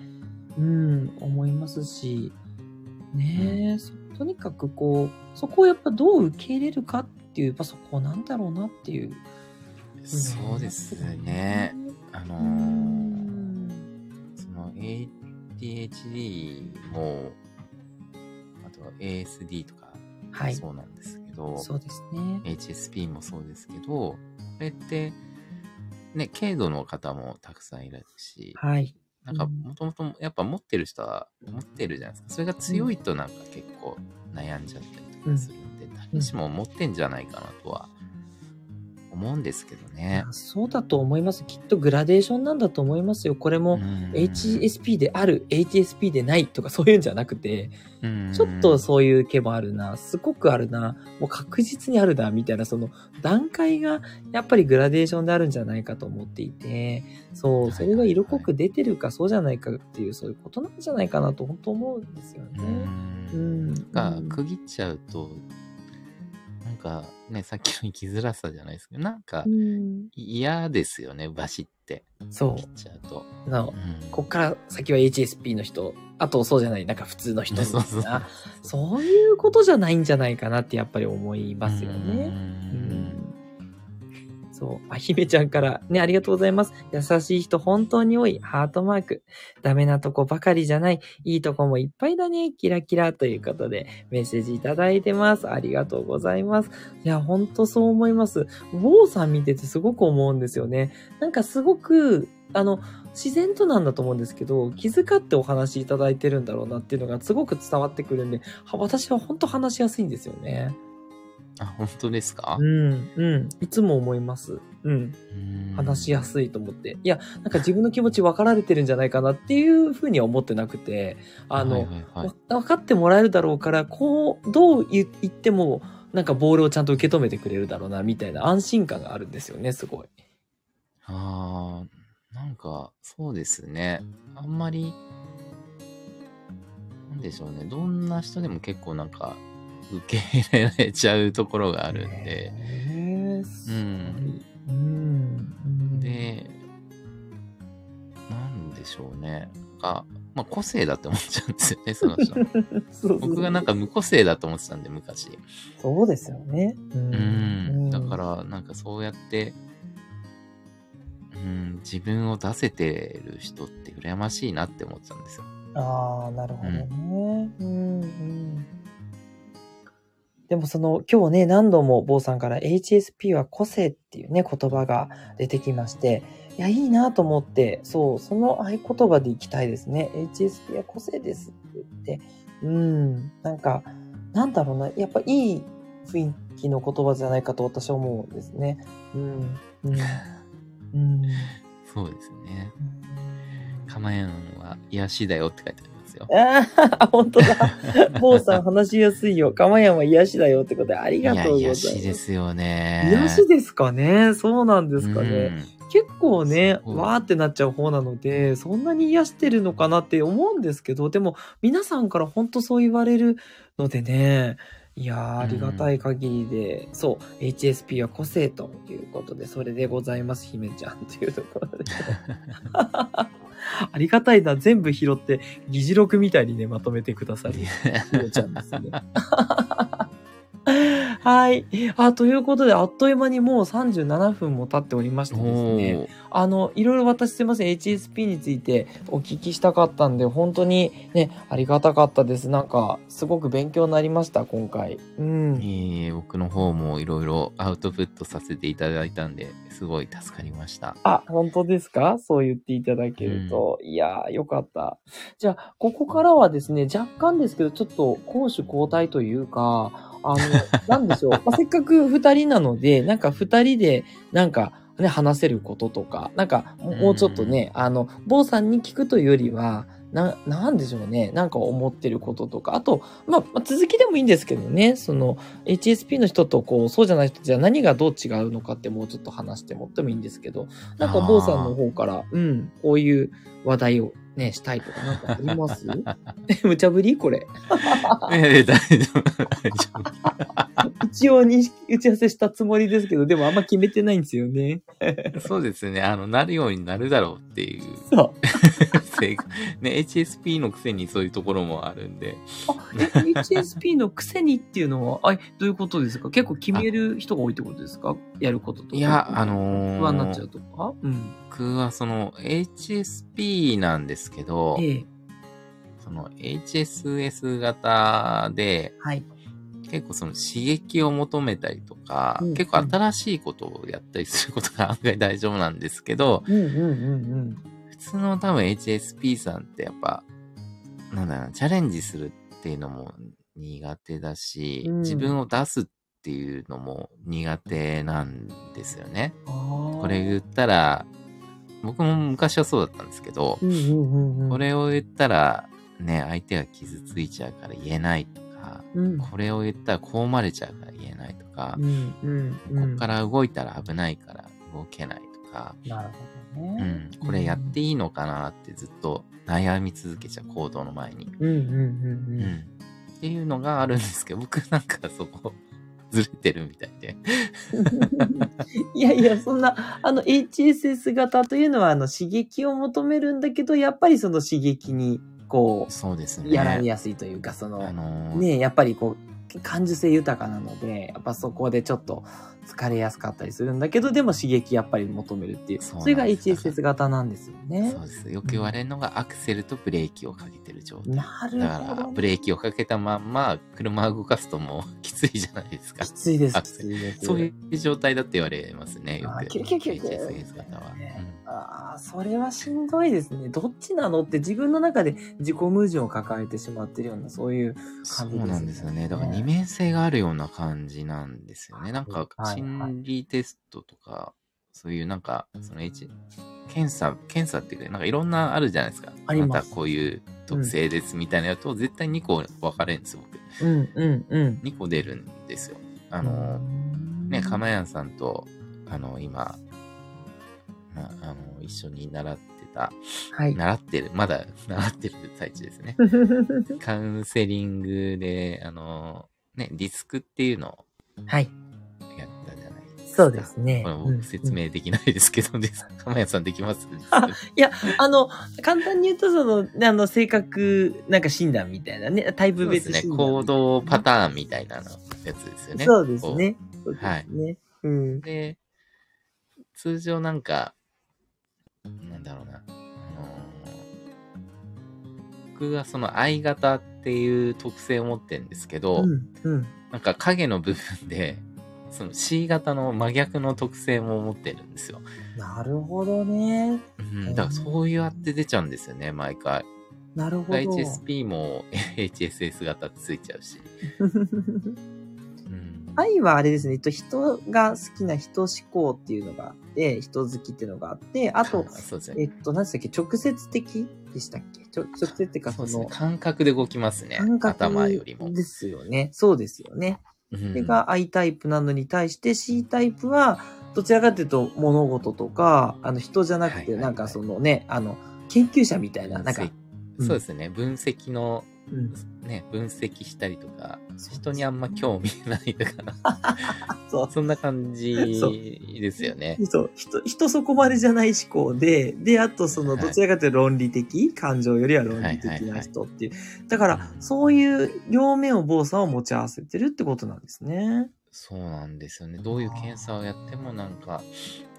うん、思いますし、ね、そとにかくこう、そこをやっぱどう受け入れるかっていう、やっぱそこなんだろうなっていう。そうですね。あのうーん。その ADHD も、あとは ASD とかはい。そうなんですけど、そうですね。HSP もそうですけど、これって、ね、軽度の方もたくさんいるし、はい。なんかうん。もともとやっぱ持ってる人は持ってるじゃないですか。それが強いとなんか結構悩んじゃったりとかするんで、誰しも持ってんじゃないかなとは思うんですけどいねや。そうだと思います。きっとグラデーションなんだと思いますよ。これもうん HSP である、HSP でないとかそういうんじゃなくて、うんちょっとそういう毛もあるな、すごくあるな、もう確実にあるな、みたいなその段階がやっぱりグラデーションであるんじゃないかと思っていて、そう、それが色濃く出てるかそうじゃないかっていうそういうことなんじゃないかなと本当思うんですよね。ううんん。がうん区切っちゃうと、なんかね、さっきの生きづらさじゃないですけど、なんかうん。嫌ですよね、バシって。そう。切っちゃうと。なおうん。こっから先は HSP の人、あとそうじゃない、なんか普通の人みたそういな、そういうことじゃないんじゃないかなってやっぱり思いますようね。んそう。あ、姫ちゃんから、ね、ありがとうございます。優しい人本当に多い。ハートマーク。ダメなとこばかりじゃない。いいとこもいっぱいだね。キラキラということで、メッセージいただいてます。ありがとうございます。いや、ほんとそう思います。ウォーさん見ててすごく思うんですよね。なんかすごく、あの、自然となんだと思うんですけど、気遣ってお話いただいてるんだろうなっていうのがすごく伝わってくるんで、私は本当話しやすいんですよね。あ、本当ですか？うん、うん。いつも思います。うん。うん話しやすいと思って。いや、なんか自分の気持ち分かられてるんじゃないかなっていうふうには思ってなくて、あの、はいはいはいわ分かってもらえるだろうから、こう、どう言言っても、なんかボールをちゃんと受け止めてくれるだろうな、みたいな安心感があるんですよね、すごい。ああ、なんか、そうですね。あんまり、なんでしょうね。どんな人でも結構なんか、受け入れられちゃうところがあるんで。うん。うん、で、なんでしょうね。あ、まあ、個性だって思っちゃうんですよね、(laughs) その人。僕がなんか無個性だと思ってたんで、昔。そうですよね。ううん。だから、なんかそうやって、うん、自分を出せてる人って羨ましいなって思ってたんですよ。ああ、なるほどね。うん、うん。でもその、今日ね、何度も坊さんから HSP は個性っていうね、言葉が出てきまして、いや、いいなと思って、そう、その合言葉でいきたいですね。HSP は個性ですって言って、うん、なんか、なんだろうな、やっぱいい雰囲気の言葉じゃないかと私は思うんですね。うん、うん、うん。(laughs) そうですね。かまやんは癒しだよって書いてありますよ。あ (laughs) あ、本当だ。(laughs) 坊さん話しやすいよ。かまやんは癒しだよってことでありがとうございま癒す。しですよね。癒しですかね？そうなんですかね。うん結構ね、わーってなっちゃう方なので、そんなに癒してるのかなって思うんですけど、でも皆さんから本当そう言われるのでね、いやー、ありがたい限りで、そう、HSP は個性ということで、それでございます、姫ちゃんというところで。(laughs) (laughs) ありがたいな、全部拾って、議事録みたいにね、まとめてくださる。姫ちゃんですね。(laughs) はい。あ、ということで、あっという間にもう37分も経っておりましてですね。あの、いろいろ私すいません、HSP についてお聞きしたかったんで、本当にね、ありがたかったです。なんか、すごく勉強になりました、今回。うん。いえいえ僕の方もいろいろアウトプットさせていただいたんで、すごい助かりました。あ、本当ですか？そう言っていただけると。いやー、よかった。じゃあ、ここからはですね、若干ですけど、ちょっと攻守交代というか、あの、なんでしょう。(laughs) まあ、せっかく二人なので、なんか二人で、なんか、ね、話せることとか、なんか、もうちょっとね、あの、坊さんに聞くというよりは、な、なんでしょうね。なんか思ってることとか。あと、まあ、まあ続きでもいいんですけどね。その、HSP の人と、こう、そうじゃない人じゃ何がどう違うのかってもうちょっと話してもってもいいんですけど、なんか、坊さんの方から、うん、こういう話題をね、したいとかなんかあります？え (laughs) 無茶ぶり？これ。(laughs) ええ大丈夫、大丈夫。一応に打ち合わせしたつもりですけど、でもあんま決めてないんですよね。そうですね。あの、なるようになるだろうっていう。そう。(laughs) ね、HSP のくせにそういうところもあるんで。あ、え、HSP のくせにっていうのは、あ、どういうことですか？結構決める人が多いってことですか？やることとか。いや、あのー、不安になっちゃうとか？うん。僕はその HSP なんですけど、ええ。その HSS 型で、はい。結構その刺激を求めたりとか、うん結構新しいことをやったりすることが案外大丈夫なんですけど、うんうんうん普通の多分 HSP さんってやっぱ、なんだろうな、チャレンジするっていうのも苦手だし、うん自分を出すっていうのも苦手なんですよね。うん。これ言ったら、僕も昔はそうだったんですけど、うんうんうんうん。これを言ったら、ね、相手が傷ついちゃうから言えないとか、うん、これを言ったらこうまれちゃうから言えないとかう、んうんうん。こっから動いたら危ないから動けないとか、なるほどうね。ん、これやっていいのかなってずっと悩み続けちゃう行動の前に。うんうんうんううん。ん。っていうのがあるんですけど、僕なんかそこずれてるみたいで。(laughs) いやいや、そんな、あの、HSS 型というのは、あの、刺激を求めるんだけど、やっぱりその刺激に、こそうですう、ね。やられやすいというか、その、あのーねやっぱりこう、感受性豊かなので、やっぱそこでちょっと疲れやすかったりするんだけど、でも刺激やっぱり求めるっていう。それが HSS 型なんですよねそう。です。よく言われるのがアクセルとブレーキをかけてる状態。なるだほど、から、ブレーキをかけたまんま、車を動かすともうきついじゃないですかき。ついです、きついです。そういう状態だって言われますね、よく。キュキュキュキュ HSS 型は。ねうんああ、それはしんどいですね。どっちなのって自分の中で自己矛盾を抱えてしまってるような、そういうそう感じですねなんですよね。だから二面性があるような感じなんですよね。なんかはい心理テストとか、そういうなんか、その H、検査、検査っていうか、なんかいろんなあるじゃないですか。ありまたこういう特性ですみたいなやつと、絶対2個分かれるんですよ、僕。うん、うん、うん。2個出るんですよ。あの、ね、かまやんさんと、あの、今、まあ、あの、一緒に習ってた、はい。習ってる、まだ (laughs) 習ってる最中ですね。(laughs) カウンセリングで、あの、ね、ディスクっていうのをはい。やったじゃないですか。そうですね。これうん僕説明できないですけど、です。かまやさんできます？(laughs) あいや、あの、簡単に言うと、その、あの、性格、なんか診断みたいなね、タイプそうですね。別診断。行動パターンみたいなのやつですよね。そうですこね。そうですね。うん。で、通常なんか、なんだろうな。あのー僕がその I 型っていう特性を持ってるんですけど、うん、うん。なんか影の部分で、その C 型の真逆の特性も持ってるんですよ。なるほどね。うん、だからそうやって出ちゃうんですよね、毎回。なるほど。HSP も HSS 型ついちゃうし。(laughs) うん愛はあれですね、えっと人が好きな人思考っていうのがあって、人好きっていうのがあって、あと、そうですね。えっと、何でしたっけ、直接的でしたっけ？ちょ直接っていうか、そうの、。ね感覚で動きますね。感覚頭よりも。ですよね。そうですよね。うんそれが I タイプなのに対して C タイプは、どちらかというと物事とか、あの人じゃなくて、なんかそのね、あの、研究者みたいな、なんか、そうですね。分析の、うん、ね、分析したりとか、人にあんま興味ないとか、(laughs) そう。そんな感じですよね。そう。人、人そこまでじゃない思考で、で、あとその、はいどちらかというと論理的、感情よりは論理的な人っていう。だから、そういう両面を坊さんを持ち合わせてるってことなんですね。そうなんですよね。どういう検査をやってもなんか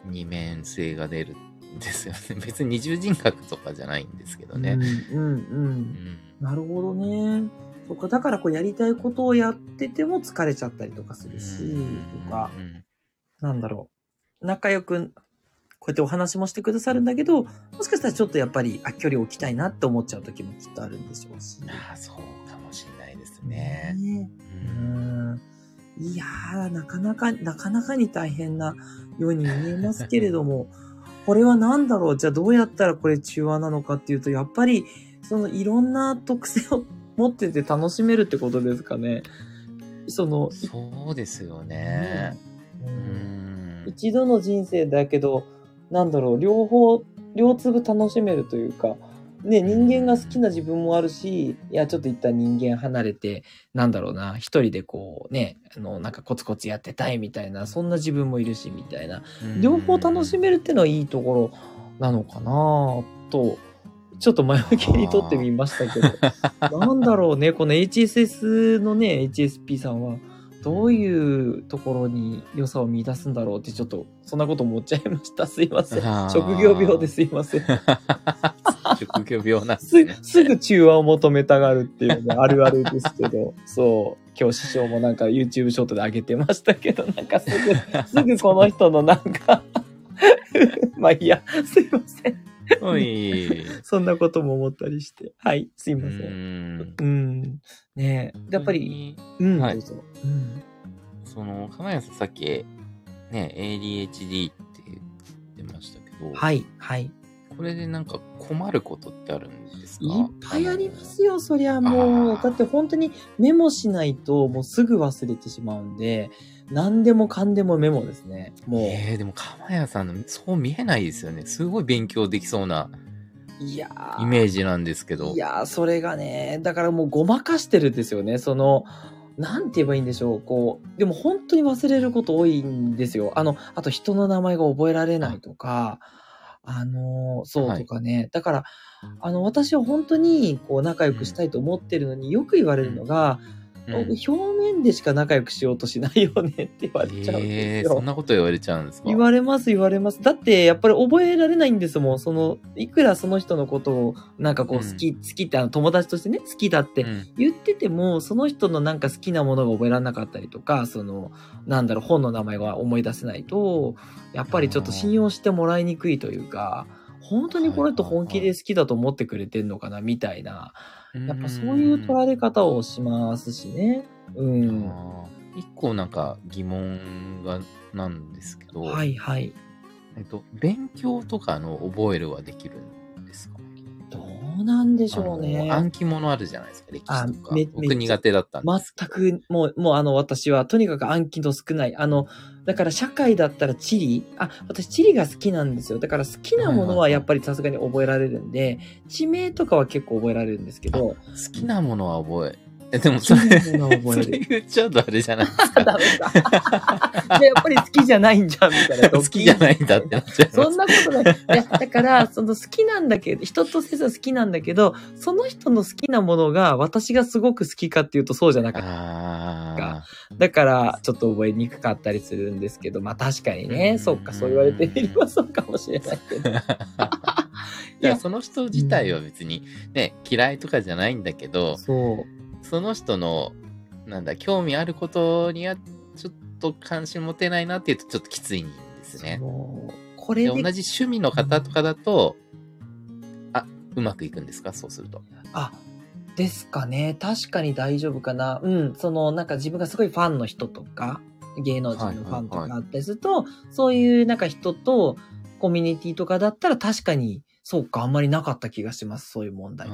二面性が出るんですよね。別に二重人格とかじゃないんですけどね。うん、うん、う。うんん。なるほどね。そっか、だからこうやりたいことをやってても疲れちゃったりとかするし、とか、うんなんだろう。仲良く、こうやってお話もしてくださるんだけど、もしかしたらちょっとやっぱり、あ、距離を置きたいなって思っちゃう時もきっとあるんでしょうし。ああ、そうかもしれないですね。ねううんん。いやー、なかなか、なかなかに大変なように見えますけれども、これは何だろう？じゃあどうやったらこれ中和なのかっていうと、やっぱり、そのいろんな特性を持ってて楽しめるってことですかね。その、そうですよね。ううんん。一度の人生だけど、なんだろう、両方、両粒楽しめるというか、ね、人間が好きな自分もあるし、いや、ちょっと一旦人間離れて、なんだろうな、一人でこうね、あの、なんかコツコツやってたいみたいな、そんな自分もいるし、みたいな。両方楽しめるってのはいいところなのかなと、ちょっと前向きにとってみましたけど、なんだろうね、この HSS のね、HSP さんは、どういうところに良さを見出すんだろうって、ちょっと、そんなこと思っちゃいました。すいません。職業病ですいません。職業病なんですすね。すぐ中和を求めたがるっていうね、あるあるですけど、そう、今日師匠もなんか YouTube ショートで上げてましたけど、なんかすぐ、すぐこの人のなんか、まあいいや、すいません。おい。(laughs) そんなことも思ったりして。はい、すいうません。ん。うん。ねえ、やっぱり、、うん、はいどうん。その、かまやさんさっき、ね、ADHD って言ってましたけど、はい、はい。これでなんか困ることってあるんですか？いっぱいありますよ、そりゃもう。だって本当にメモしないともうすぐ忘れてしまうんで、何でもかんでもメモですね。もう。えー、でも、かまやさんの、そう見えないですよね。すごい勉強できそうないやーイメージなんですけど。いやー、それがね、だからもうごまかしてるんですよね。その、なんて言えばいいんでしょう。こう、でも本当に忘れること多いんですよ。あの、あと人の名前が覚えられないとか、あのーそうはいとかね。だから、あの、私は本当にこう仲良くしたいと思ってるのによく言われるのが、うん表面でしか仲良くしようとしないよねって言われちゃうんえですよ。えそんなこと言われちゃうんですか？言われます言われます。だってやっぱり覚えられないんですもん。その、いくらその人のことをなんかこううん好き、好きってあの友達としてね、好きだってうん言ってても、その人のなんか好きなものが覚えられなかったりとか、その、なんだろう、本の名前が思い出せないと、やっぱりちょっと信用してもらいにくいというか、本当にこの人本気で好きだと思ってくれてんのかな、みたいな。やっぱそういう捉え方をしますしね。うん。一個なんか疑問がなんですけど、はいはい。えっと、勉強とかの覚えるはできるんですか？どうなんでしょうね。暗記物あるじゃないですか、歴史とかあめ。僕苦手だったんで。全く、もう、もうあの、私は、とにかく暗記の少ない。あの、だから社会だったら地理あ、私地理が好きなんですよ。だから好きなものはやっぱりさすがに覚えられるんで、地名とかは結構覚えられるんですけど、好きなものは覚え。え、でもそれ、そるれ言っちゃうとあれじゃないですか。(laughs) ダメだ。でやっぱり好きじゃないんじゃん、みたいな。好きじゃないんだってなっちゃいます。そんなことない。いや、だから、その好きなんだけど、人とせず好きなんだけど、その人の好きなものが私がすごく好きかっていうとそうじゃなかった。あだから、ちょっと覚えにくかったりするんですけど、まあ確かにね、うんそっか、そう言われてみればそうかもしれないけど。あ。(laughs) いや、その人自体は別にね、嫌いとかじゃないんだけど、そう。その人の、なんだ、興味あることには、ちょっと関心持てないなっていうと、ちょっときついんですね。これでで同じ趣味の方とかだと、あ、うまくいくんですか？そうすると。あ、ですかね。確かに大丈夫かな。うん。その、なんか自分がすごいファンの人とか、芸能人のファンとかあったりすると、そういうなんか人とコミュニティとかだったら確かに、そうか、あんまりなかった気がします。そういう問題。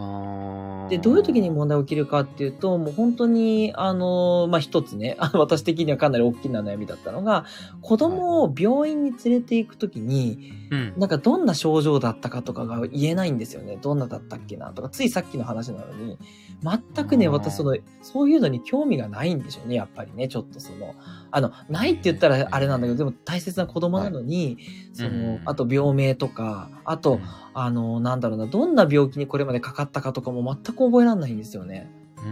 で、どういう時に問題起きるかっていうと、もう本当に、あの、まあ、一つね、(laughs) 私的にはかなり大きな悩みだったのが、子供を病院に連れて行く時に、うん。なんかどんな症状だったかとかが言えないんですよね。どんなだったっけなとか、ついさっきの話なのに、全くね、私その、そういうのに興味がないんでしょうね、やっぱりね、ちょっとその、あの、ないって言ったらあれなんだけど、でも大切な子供なのに、そのうん、あと病名とか、あと、あの、なんだろうな、どんな病気にこれまでかかったかとかも全く覚えられないんですよね。う。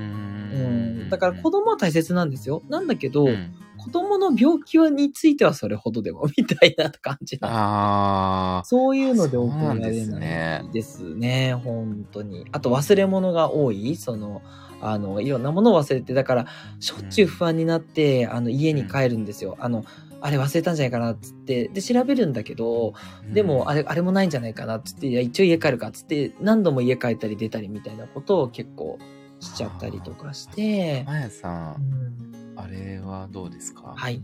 ん。だから子供は大切なんですよ。なんだけど、うん子供の病気についてはそれほどでも、みたいな感じな。そういうのでそう覚えられなんですなねいですね、本当に。あと忘れ物が多い、その、あの、いろんなものを忘れて、だから、しょっちゅう不安になって、あの、家に帰るんですよ。あの、あれ忘れたんじゃないかなっつって、で、調べるんだけど、でも、あれ、あれもないんじゃないかなっつって、いや、一応家帰るかっつって、何度も家帰ったり出たりみたいなことを結構しちゃったりとかして、まやさ、うん。んあれはどうですか？はい。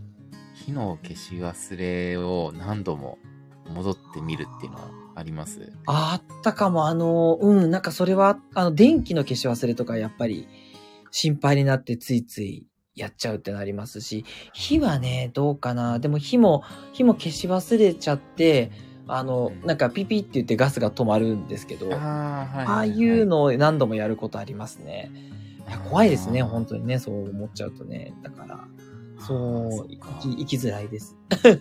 火の消し忘れを何度も戻ってみるっていうのはあります？あったかも、あの、うん、なんかそれは、あの、電気の消し忘れとかやっぱり心配になってついついやっちゃうってなりますし、火はね、どうかな。でも火も、火も消し忘れちゃって、あの、なんかピピって言ってガスが止まるんですけど、あああ、はい。あいうのを何度もやることありますね。いや怖いですね、本当にね、そう思っちゃうとね。だから、そう、生かき生きづらいです。(laughs) 生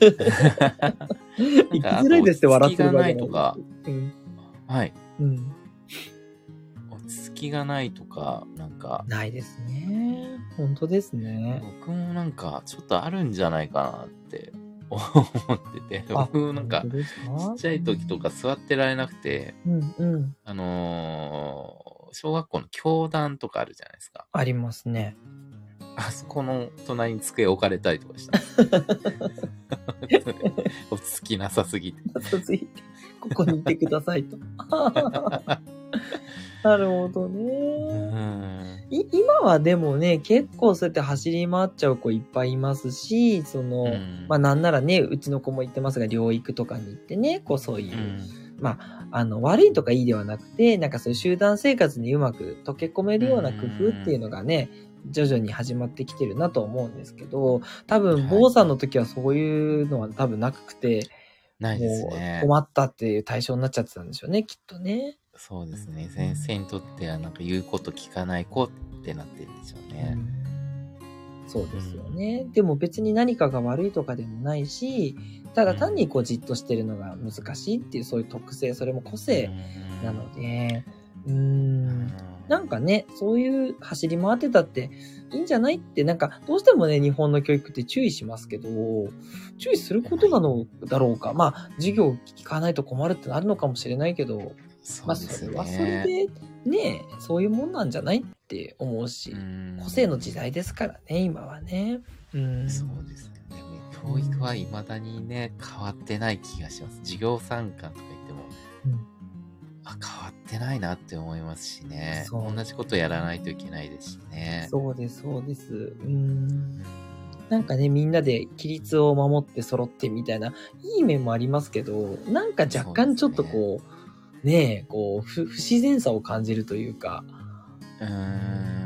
きづらいですって笑ってる場合とか、うん。はい。うん。落ち着きがないとか、なんか、ないですね。本当ですね。僕もなんか、ちょっとあるんじゃないかなって思ってて、あ僕なんかちか？っちゃい時とか座ってられなくて、うんうん。あのー小学校の教壇とかあるじゃないですか。ありますね。あそこの隣に机置かれたりとかした。落ち着きなさすぎて。続いて、ここにいてくださいと。(laughs) なるほどうね。今はでもね、結構そうやって走り回っちゃう子いっぱいいますし、その、うんまあなんならね、うちの子も言ってますが、療育とかに行ってね、こうそういう、うんまあ、あの、悪いとかいいではなくて、なんかそういう集団生活にうまく溶け込めるような工夫っていうのがね、徐々に始まってきてるなと思うんですけど、多分、はい坊さんの時はそういうのは多分なくて、ないですもうね。困ったっていう対象になっちゃってたんでしょうね、きっとね。そうですね。先生にとってはなんか言うこと聞かない子ってなってるんでしょうね。そうですよね。でも別に何かが悪いとかでもないし、ただ単にこうじっとしてるのが難しいっていうそういう特性、それも個性なので、うーん。なんかね、そういう走り回ってたっていいんじゃないって、なんか、どうしてもね、日本の教育って注意しますけど、注意することなのだろうか。まあ、授業聞かないと困るってあるのかもしれないけど、まあ、それはそれで、ね、そういうもんなんじゃないって思うし、個性の時代ですからね、今はね。うん。そうですよね。教育は未だにね、変わってない気がします。授業参観とか言っても、うん、あ、変わってないなって思いますしね。同じことやらないといけないですしね。そうです、そうです。うん。なんかね、みんなで規律を守って揃ってみたいな、いい面もありますけど、なんか若干ちょっとこう、ねえ、こう、不自然さを感じるというか、うん。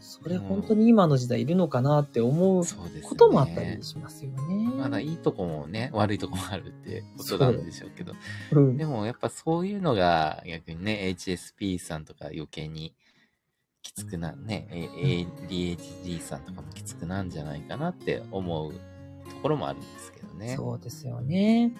それ本当に今の時代いるのかなって思うこともあったりしますよね。まだいいとこもね、悪いとこもあるってことなんでしょうけど。うん、でもやっぱそういうのが逆にね、HSP さんとか余計にきつくな、ね、ADHD さんとかもきつくなんじゃないかなって思うところもあるんですけどね。そうですよね。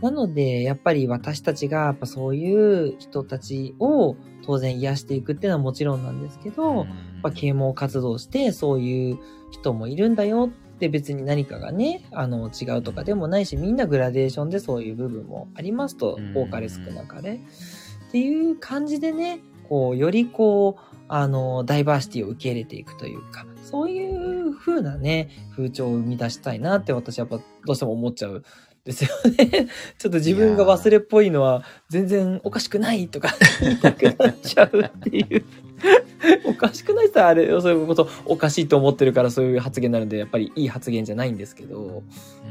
なので、やっぱり私たちが、やっぱそういう人たちを当然癒していくっていうのはもちろんなんですけど、やっぱ啓蒙活動して、そういう人もいるんだよって別に何かがね、あの、違うとかでもないし、みんなグラデーションでそういう部分もありますと、多かれ少なかれ。っていう感じでね、こう、よりこう、あの、ダイバーシティを受け入れていくというか、そういう風なね、風潮を生み出したいなって私はやっぱどうしても思っちゃうですよね。(laughs) ちょっと自分が忘れっぽいのは全然おかしくないとか言いたくなっちゃうっていう。(laughs) おかしくないってあれ、そういうことおかしいと思ってるからそういう発言になるんで、やっぱりいい発言じゃないんですけど、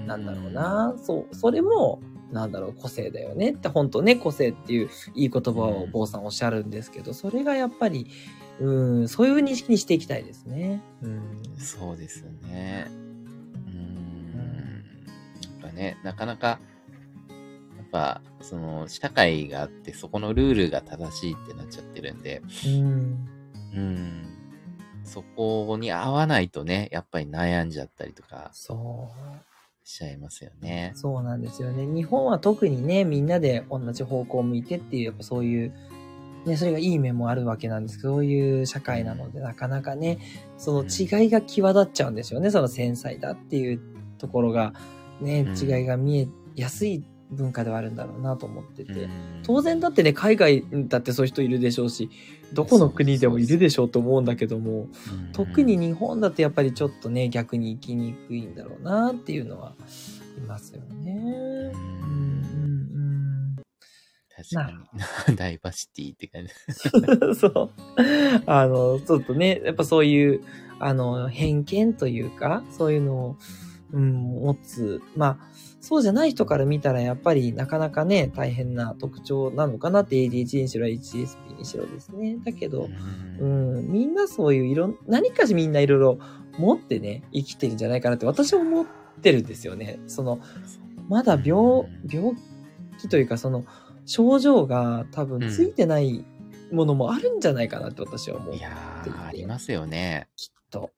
なんだろうな。そう、それも、なんだろう、個性だよねって、本当ね、個性っていういい言葉を坊さんおっしゃるんですけど、それがやっぱり、うん、そういう認識にしていきたいですね。うん、そうですね。うん。やっぱね、なかなか、やっぱ、その、社会があって、そこのルールが正しいってなっちゃってるんで、うん。うん。そこに合わないとね、やっぱり悩んじゃったりとか。そう。しちゃいますよね。そうなんですよね。日本は特にね、みんなで同じ方向を向いてっていう、やっぱそういう、ね、それがいい面もあるわけなんですけど、そういう社会なので、なかなかね、その違いが際立っちゃうんですよね。その繊細だっていうところが、ね、違いが見えやすい文化ではあるんだろうなと思ってて。当然だってね、海外だってそういう人いるでしょうし、どこの国でもいるでしょうと思うんだけども、特に日本だとやっぱりちょっとね、逆に生きにくいんだろうなっていうのはいますよね。うん。うん確かに。(laughs) ダイバーシティって感じ。(laughs) そう。あの、ちょっとね、やっぱそういう、あの、偏見というか、そういうのを、うん、持つ。まあ、そうじゃない人から見たらやっぱりなかなかね、大変な特徴なのかなって ADHD にしろ HSP にしろですね。だけど、うん、みんなそういういろん、何かしみんないろいろ持ってね、生きてるんじゃないかなって私は思ってるんですよね。その、まだ病、病気というかその、症状が多分ついてないものもあるんじゃないかなって私は思っていやありますよね。きっと。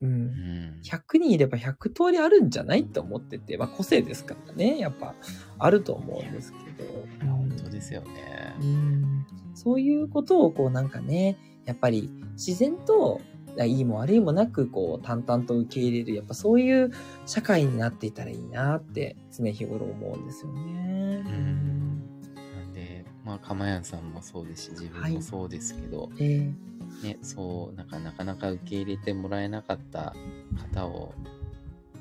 うん。100人いれば100通りあるんじゃないって思ってて、まあ個性ですからね、やっぱあると思うんですけど。本当ですよね。うん。そういうことをこうなんかね、やっぱり自然といいも悪いもなく、こう、淡々と受け入れる、やっぱそういう社会になっていたらいいなって常日頃思うんですよね。うん。まあ、かまやんさんもそうですし、自分もそうですけど、はい、え。ーね、そう、なんかなかなか受け入れてもらえなかった方を、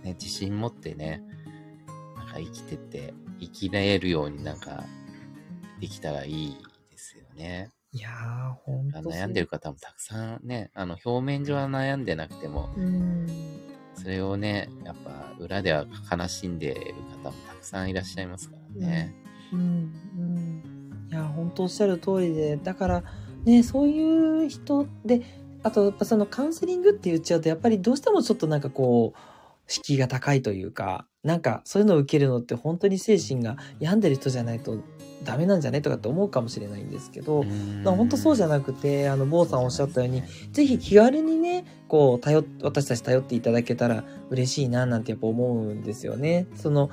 ね、自信持ってね、なんか生きてて、生きれるようになんか、できたらいいですよね。いやー、ほんと悩んでる方もたくさんね、あの、表面上は悩んでなくても、それをね、やっぱ裏では悲しんでいる方もたくさんいらっしゃいますからね。うん、うん、うん。いや、本当おっしゃる通りで、だから、ね、そういう人で、あと、やっぱそのカウンセリングって言っちゃうと、やっぱりどうしてもちょっとなんかこう、敷居が高いというか、なんかそういうのを受けるのって本当に精神が病んでる人じゃないとダメなんじゃないとかって思うかもしれないんですけど、まあ、本当そうじゃなくて、あの、坊さんおっしゃったように、ぜひ気軽にね、こう、頼、私たち頼っていただけたら嬉しいな、なんてやっぱ思うんですよね。その、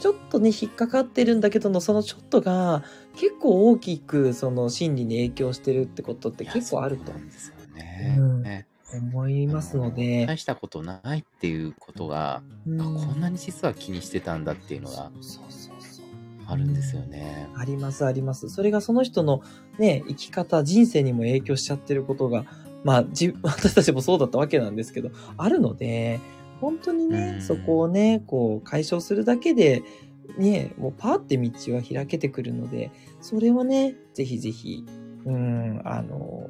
ちょっとね、引っかかってるんだけどの、そのちょっとが、結構大きく、その心理に影響してるってことって結構あるといやそうなんですよね。うんね思いますのあで。大したことないっていうことが、うんあこんなに実は気にしてたんだっていうのが。あるんですよね。あります、あります。それがその人のね、生き方、人生にも影響しちゃってることが、まあ、じ、(laughs) 私たちもそうだったわけなんですけど、あるので、本当にね、うんそこをね、こう、解消するだけで、ね、もうパーって道は開けてくるので、それをね、ぜひぜひ、うん、あの、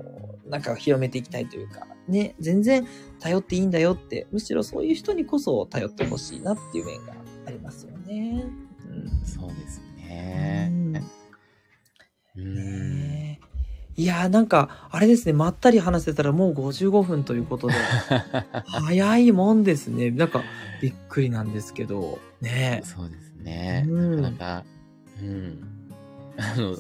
なんか広めていきたいというか、ね、全然頼っていいんだよって、むしろそういう人にこそ頼ってほしいなっていう面がありますよね。うんそうですね。うん。ねえいやーなんか、あれですね、まったり話せたらもう55分ということで、(laughs) 早いもんですね。なんか、びっくりなんですけど、ねそうですね。うんなかなか、うん。あの、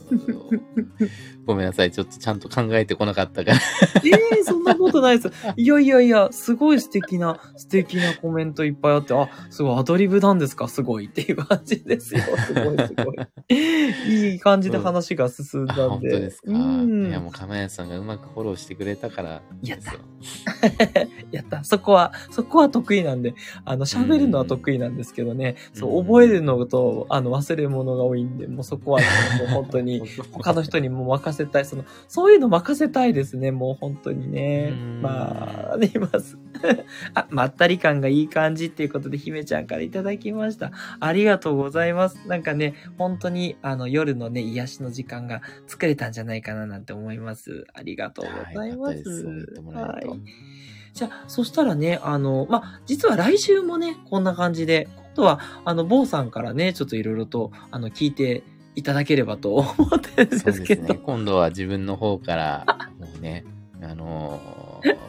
ごめんなさい。ちょっとちゃんと考えてこなかったから。え。えー、そんなことないです。いやいやいや、すごい素敵な、素敵なコメントいっぱいあって、あ、すごいアドリブなんですか？すごいっていう感じですよ。すごいすごい。いい感じで話が進んだんで。あ本当ですか？うんいや、もう、釜屋さんがうまくフォローしてくれたからですよ。(laughs) やった。そこは、そこは得意なんで、あの、喋るのは得意なんですけどね、そう、覚えるのと、あの、忘れるものが多いんで、もうそこは、ね、もう本当に、(laughs) 他の人にも任せたい。その、そういうの任せたいですね、もう本当にねうん。まあ、あります。(laughs) あ、まったり感がいい感じっていうことで、姫ちゃんからいただきました。ありがとうございます。なんかね、本当に、あの、夜のね、癒しの時間が作れたんじゃないかななんて思います。ありがとうございます。はいじゃあ、そしたらね、あの、まあ、実は来週もね、こんな感じで、今度は、あの、坊さんからね、ちょっといろいろと、あの、聞いていただければと思ってるんですけど。ですね。今度は自分の方から、もうね、あのー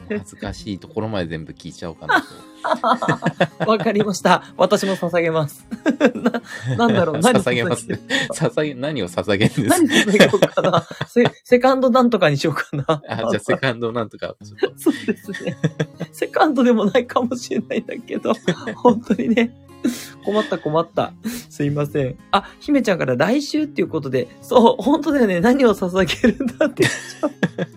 恥ずかしいところまで全部聞いちゃおうかなと。(laughs) わかりました。私も捧げます。(laughs) な、なんだろう、(laughs) 何捧げまする。捧げ、何を捧げるんです？何捧げようかな。セ、セカンドなんとかにしようかな。かあ、じゃあセカンドなんとか。そうですね。セカンドでもないかもしれないんだけど、本当にね。困った困った。すいません。あ、姫ちゃんから来週っていうことで、そう、本当だよね。何を捧げるんだって。何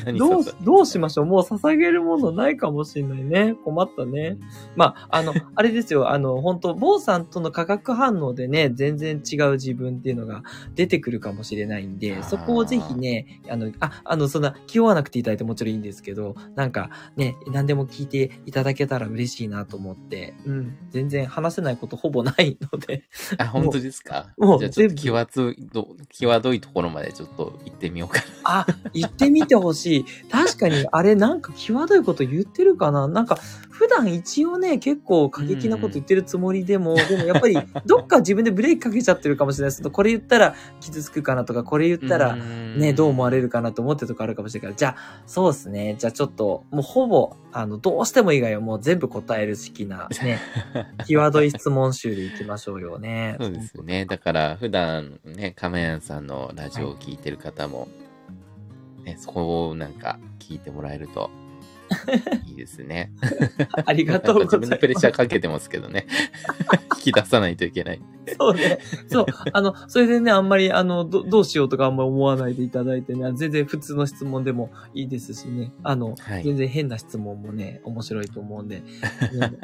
(laughs) どう捧、どうしましょう。もう捧げるものないかもしれないね。困ったね。まあ、あの、(laughs) あれですよ。あの、本当坊さんとの化学反応でね、全然違う自分っていうのが出てくるかもしれないんで、そこをぜひね、あの、あ、あの、そんな気負わなくていただいてもちろんいいんですけど、なんかね、何でも聞いていただけたら嬉しいなと思って、うん、全然話せないことほぼないので、(laughs) あ、本当ですか？もうじゃあちょっとどい、ところまでちょっと行ってみようかあ、言ってみてほしい。確かに、(laughs) あれなんか際どいこと言ってるかな？なんか、普段一応ね、結構過激なこと言ってるつもりでも、でもやっぱり、どっか自分でブレーキかけちゃってるかもしれないです。これ言ったら傷つくかなとか、これ言ったら、な。ね、どう思われれるかなと思ってるとこあるかもしれないから、じゃあ、そうですね。じゃあちょっと、もうほぼ、あの、どうしても以外はもう全部答える式な、ね、(laughs) 際どい質問集でいきましょうよね。そうですね。だから、普段ね、亀谷さんのラジオを聞いてる方も、ね、そこをなんか聞いてもらえると (laughs) いいですね。(laughs) ありがとうございます。自分でプレッシャーかけてますけどね。(laughs) 引き出さないといけない。そうね。そう。あの、それでね、あんまり、あの、どどうしようとかあんまり思わないでいただいてね、全然普通の質問でもいいですしね。あの、はい全然変な質問もね、面白いと思うんで、ね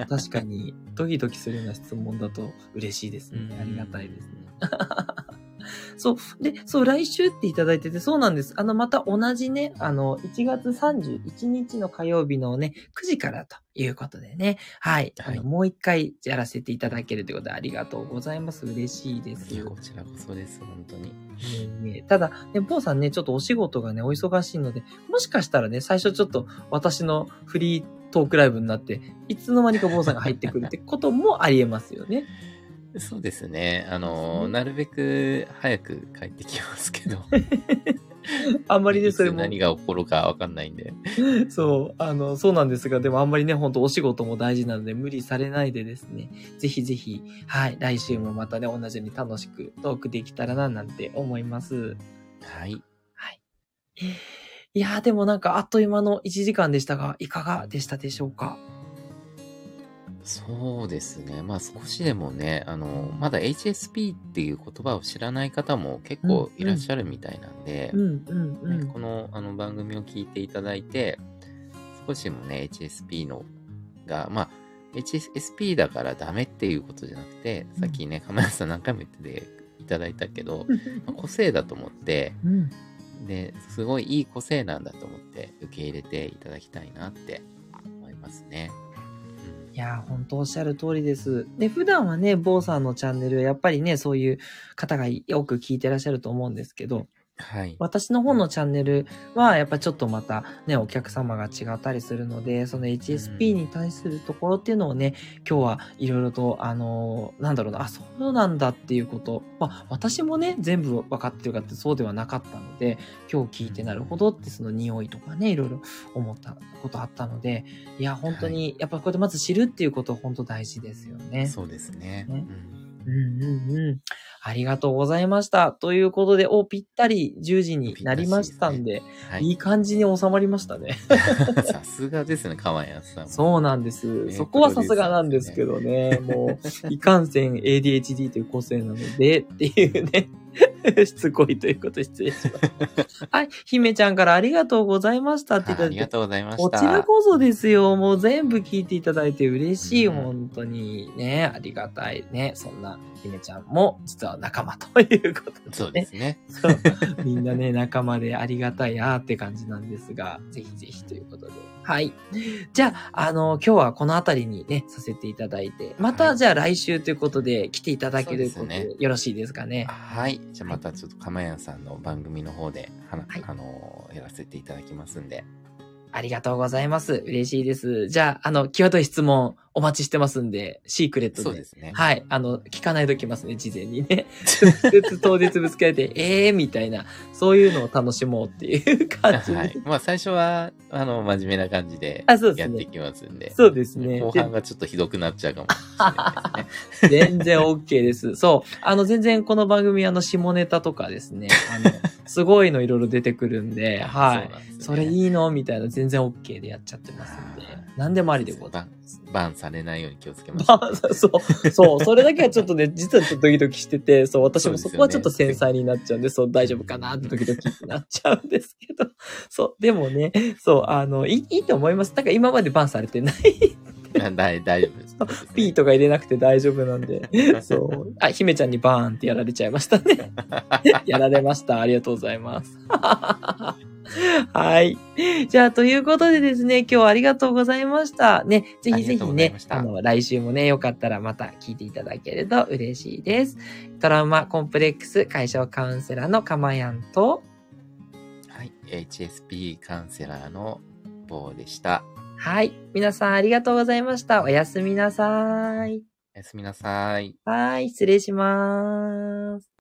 確かに、ドキドキするような質問だと嬉しいですねう。んありがたいですね。(laughs) そう。で、そう、来週っていただいてて、そうなんです。あの、また同じね、あの、1月31日の火曜日のね、9時からということでね、はい。あの、はいもう一回やらせていただけるということでありがとうございます。嬉しいです。こちらこそです、本当に。ねただ、ね、ポーさんね、ちょっとお仕事がね、お忙しいので、もしかしたらね、最初ちょっと私のフリートークライブになって、いつの間にか坊さんが入ってくるってこともありえますよね。そうですね。あの、うんなるべく早く帰ってきますけど。(laughs) あんまりね、それも、何が起こるかわかんないんで。(laughs) そう、あの、そうなんですが、でもあんまりね、本当お仕事も大事なので、無理されないでですね、ぜひぜひ、はい、来週もまたね、同じように楽しくトークできたらな、なんて思います。はい。はい。いやー、でもなんかあっという間の1時間でしたが、いかがでしたでしょうか？そうですね。まあ少しでもね、あの、まだ HSP っていう言葉を知らない方も結構いらっしゃるみたいなんで、うんうんうん。ねこのあの番組を聞いていただいて、少しでもね、HSP のが、まあ、HSP だからダメっていうことじゃなくて、さっきね、亀梨さん何回も言ってていただいたけど、(laughs) まあ個性だと思って、うんで、すごいいい個性なんだと思って受け入れていただきたいなって思いますね。いやー、本当おっしゃる通りです。で、普段はね、坊さんのチャンネル、やっぱりね、そういう方がよく聞いてらっしゃると思うんですけど、はい。私の方のチャンネルは、やっぱちょっとまたね、お客様が違ったりするので、その HSP に対するところっていうのをね、今日はいろいろと、あのーなんだろうな、あ、そうなんだっていうこと。まあ、私もね、全部分かってるかってそうではなかったので、今日聞いてなるほどってその匂いとかね、いろいろ思ったことあったので、いや、本当に、やっぱこうやってまず知るっていうこと本当大事ですよね。そうですね。ねうんうんうんうん。ありがとうございました。ということで、お、ぴったり10時になりましたんで、はいい感じに収まりましたね。(laughs) さすがですね、川谷さん。そうなんです。ねそこはさすがなんですけどね。もう、いかんせん ADHD という個性なので、っていうね。(laughs) しつこいということで失礼します。はい。姫ちゃんからありがとうございましたって言っただいて。ありがとうございました。こちらこそですよ。もう全部聞いていただいて嬉しい。うん本当にね。ありがたいね。そんな姫ちゃんも実は仲間ということで、ね。そうですね。そう。みんなね、仲間でありがたいなって感じなんですが、ぜひぜひということで。はい。じゃあ、あの、今日はこのあたりにね、させていただいて、また、はいじゃあ来週ということで来ていただけることそうですでよろしいですかね。はい。じゃあまたちょっと釜屋さんの番組の方で、はなはいあのーやらせていただきますんで。ありがとうございます。嬉しいです。じゃあ、あの、際どい質問お待ちしてますんで、シークレットで。そうですね。はい。あの、聞かないときますね、事前にね。(laughs) 直接当日ぶつけられて、え (laughs) えー、みたいな、そういうのを楽しもうっていう感じで。はい。まあ最初は、あの、真面目な感じであそうですねやっていきますんで。そうですね。後半がちょっとひどくなっちゃうかもしれないですね。(laughs) 全然 OK です。そう。あの、全然この番組、あの、下ネタとかですね。あの、すごいのいろいろ出てくるんで、はい。そねそれいいの？みたいな、全然 OK でやっちゃってますんで。何でもありでございます。バンされないように気をつけましそう、そう、それだけはちょっとね、(laughs) 実はちょっとドキドキしてて、そう、私もそこはちょっと繊細になっちゃうんで、そう、大丈夫かなってドキドキってなっちゃうんですけど、(laughs) そう、でもね、そう、あの、いいいいと思います。だから今までバンされてない、う。大大丈夫です。ね P とか入れなくて大丈夫なんで、(laughs) そう、あ、姫ちゃんにバーンってやられちゃいましたね。やられました。ありがとうございます。(laughs) はい。じゃあ、ということでですね、今日はありがとうございました。ね、ぜひぜひねございまし、たあの、来週もね、よかったらまた聞いていただけると嬉しいです。トラウマコンプレックス解消カウンセラーのかまやんと、はい。HSP カウンセラーの棒でした。はい。皆さんありがとうございました。おやすみなさい。おやすみなさい。はい、失礼します。